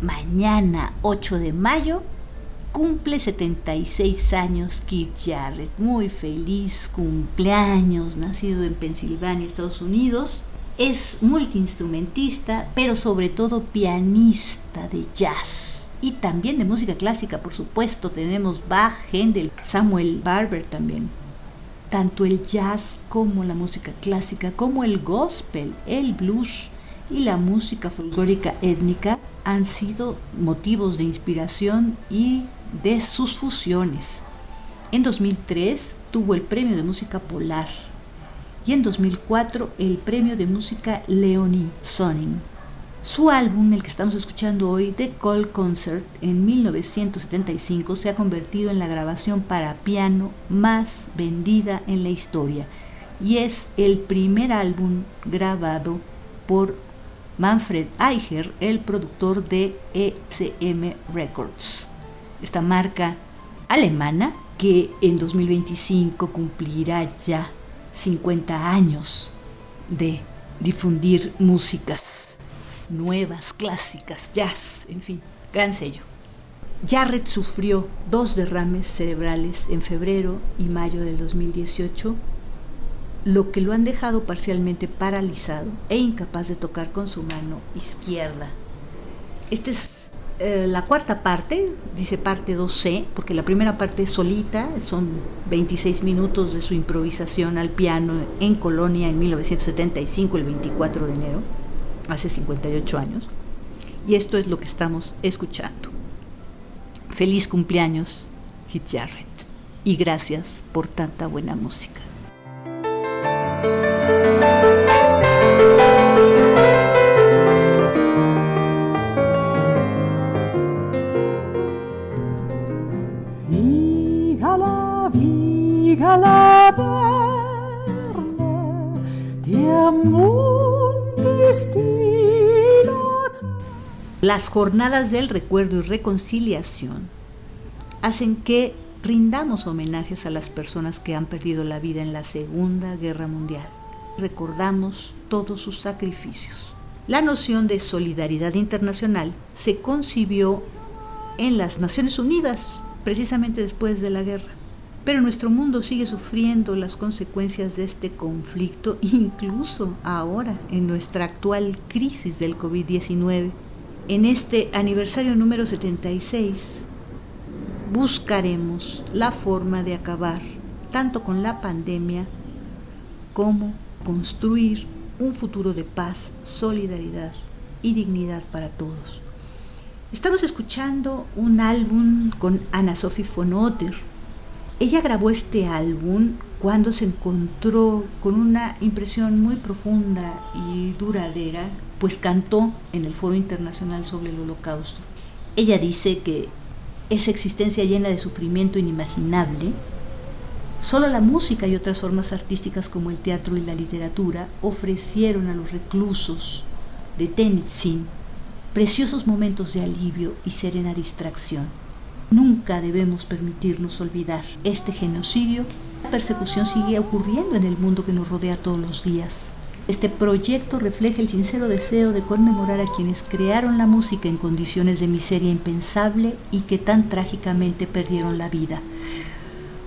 Mañana, 8 de mayo, cumple 76 años Keith Jarrett. Muy feliz cumpleaños, nacido en Pensilvania, Estados Unidos. Es multiinstrumentista, pero sobre todo pianista de jazz. Y también de música clásica, por supuesto. Tenemos Bach, Händel, Samuel Barber también. Tanto el jazz como la música clásica, como el gospel, el blues y la música folclórica étnica han sido motivos de inspiración y de sus fusiones. En 2003 tuvo el Premio de Música Polar y en 2004 el Premio de Música Leonie Sonning. Su álbum, el que estamos escuchando hoy, The Call Concert, en 1975, se ha convertido en la grabación para piano más vendida en la historia y es el primer álbum grabado por Manfred Eicher, el productor de ECM Records. Esta marca alemana que en 2025 cumplirá ya 50 años de difundir músicas nuevas, clásicas, jazz, en fin, gran sello. Jarrett sufrió dos derrames cerebrales en febrero y mayo del 2018, lo que lo han dejado parcialmente paralizado e incapaz de tocar con su mano izquierda. Esta es eh, la cuarta parte, dice parte 2C, porque la primera parte es solita, son 26 minutos de su improvisación al piano en Colonia en 1975, el 24 de enero, hace 58 años. Y esto es lo que estamos escuchando. Feliz cumpleaños, Hit Jarrett. Y gracias por tanta buena música. Las jornadas del recuerdo y reconciliación hacen que rindamos homenajes a las personas que han perdido la vida en la Segunda Guerra Mundial. Recordamos todos sus sacrificios. La noción de solidaridad internacional se concibió en las Naciones Unidas precisamente después de la guerra. Pero nuestro mundo sigue sufriendo las consecuencias de este conflicto, [LAUGHS] incluso ahora en nuestra actual crisis del COVID-19. En este aniversario número 76 buscaremos la forma de acabar tanto con la pandemia como construir un futuro de paz, solidaridad y dignidad para todos. Estamos escuchando un álbum con Ana Sophie von Otter. Ella grabó este álbum cuando se encontró con una impresión muy profunda y duradera, pues cantó en el Foro Internacional sobre el Holocausto. Ella dice que esa existencia llena de sufrimiento inimaginable, solo la música y otras formas artísticas como el teatro y la literatura ofrecieron a los reclusos de Tenitzin preciosos momentos de alivio y serena distracción. Nunca debemos permitirnos olvidar este genocidio. La persecución sigue ocurriendo en el mundo que nos rodea todos los días. Este proyecto refleja el sincero deseo de conmemorar a quienes crearon la música en condiciones de miseria impensable y que tan trágicamente perdieron la vida.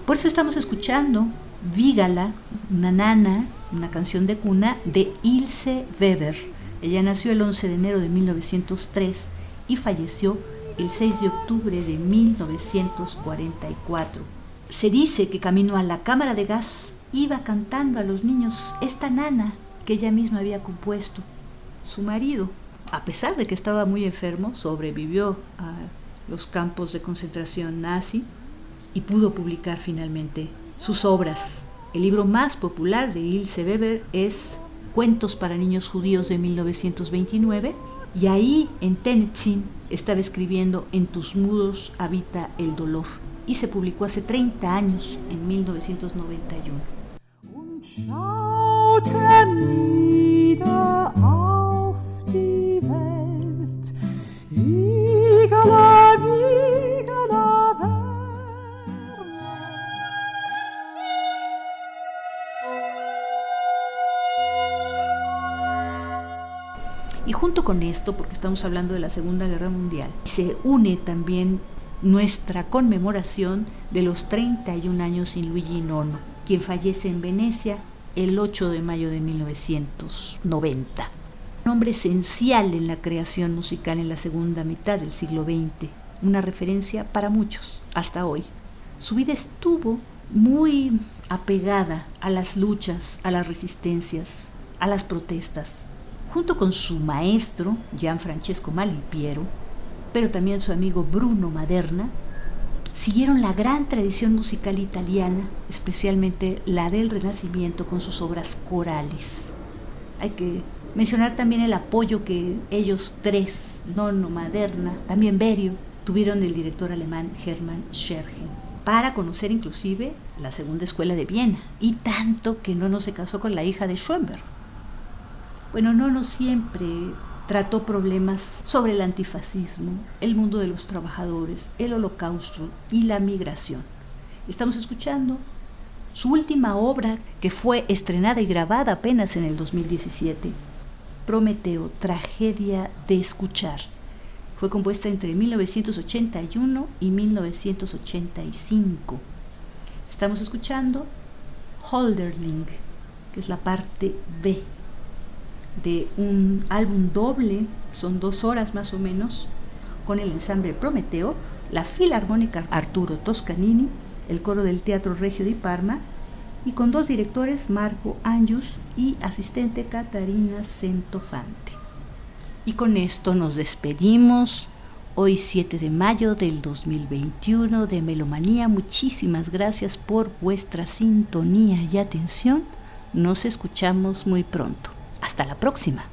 Por eso estamos escuchando Vígala, una nana, una canción de cuna de Ilse Weber. Ella nació el 11 de enero de 1903 y falleció el 6 de octubre de 1944. Se dice que camino a la cámara de gas iba cantando a los niños esta nana que ella misma había compuesto. Su marido, a pesar de que estaba muy enfermo, sobrevivió a los campos de concentración nazi y pudo publicar finalmente sus obras. El libro más popular de Ilse Weber es Cuentos para niños judíos de 1929 y ahí en Tennessee estaba escribiendo En tus muros habita el dolor y se publicó hace 30 años, en 1991. Y junto con esto, porque estamos hablando de la Segunda Guerra Mundial, se une también nuestra conmemoración de los 31 años sin Luigi Nono, quien fallece en Venecia el 8 de mayo de 1990. Un hombre esencial en la creación musical en la segunda mitad del siglo XX, una referencia para muchos hasta hoy. Su vida estuvo muy apegada a las luchas, a las resistencias, a las protestas. Junto con su maestro, Gianfrancesco Malipiero, pero también su amigo Bruno Maderna, siguieron la gran tradición musical italiana, especialmente la del Renacimiento con sus obras corales. Hay que mencionar también el apoyo que ellos tres, Nono, Maderna, también Berio, tuvieron del director alemán Hermann Scherchen, para conocer inclusive la segunda escuela de Viena, y tanto que Nono se casó con la hija de Schoenberg. Bueno, no, no siempre trató problemas sobre el antifascismo, el mundo de los trabajadores, el holocausto y la migración. Estamos escuchando su última obra, que fue estrenada y grabada apenas en el 2017, Prometeo, Tragedia de Escuchar. Fue compuesta entre 1981 y 1985. Estamos escuchando Holderling, que es la parte B de un álbum doble, son dos horas más o menos, con el ensamble Prometeo, la Filarmónica Arturo Toscanini, el coro del Teatro Regio de Parma, y con dos directores, Marco Anjus y asistente Catarina Centofante. Y con esto nos despedimos. Hoy 7 de mayo del 2021 de Melomanía. Muchísimas gracias por vuestra sintonía y atención. Nos escuchamos muy pronto. Hasta la próxima.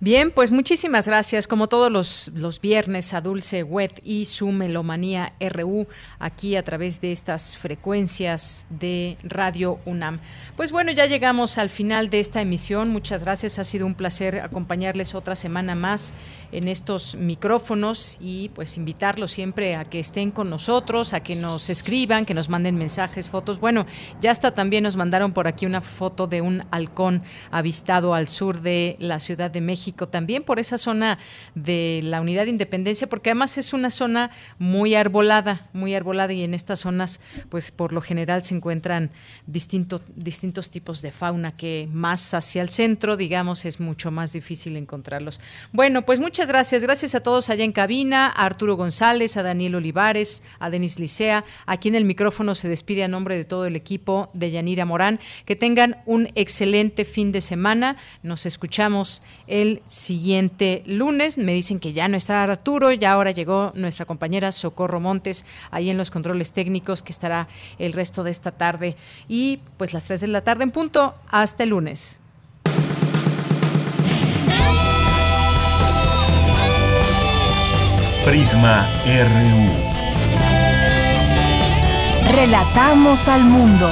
Bien, pues muchísimas gracias. Como todos los, los, viernes a Dulce Wet y su Melomanía RU aquí a través de estas frecuencias de Radio UNAM. Pues bueno, ya llegamos al final de esta emisión. Muchas gracias. Ha sido un placer acompañarles otra semana más en estos micrófonos y pues invitarlos siempre a que estén con nosotros, a que nos escriban, que nos manden mensajes, fotos. Bueno, ya hasta también nos mandaron por aquí una foto de un halcón avistado al sur de la Ciudad de México también por esa zona de la Unidad de Independencia, porque además es una zona muy arbolada, muy arbolada y en estas zonas, pues por lo general se encuentran distintos distintos tipos de fauna que más hacia el centro, digamos, es mucho más difícil encontrarlos. Bueno, pues muchas gracias, gracias a todos allá en cabina, a Arturo González, a Daniel Olivares, a Denis Licea, aquí en el micrófono se despide a nombre de todo el equipo de Yanira Morán, que tengan un excelente fin de semana, nos escuchamos el siguiente lunes. Me dicen que ya no está Arturo, ya ahora llegó nuestra compañera Socorro Montes ahí en los controles técnicos que estará el resto de esta tarde y pues las 3 de la tarde en punto. Hasta el lunes. Prisma RU. Relatamos al mundo.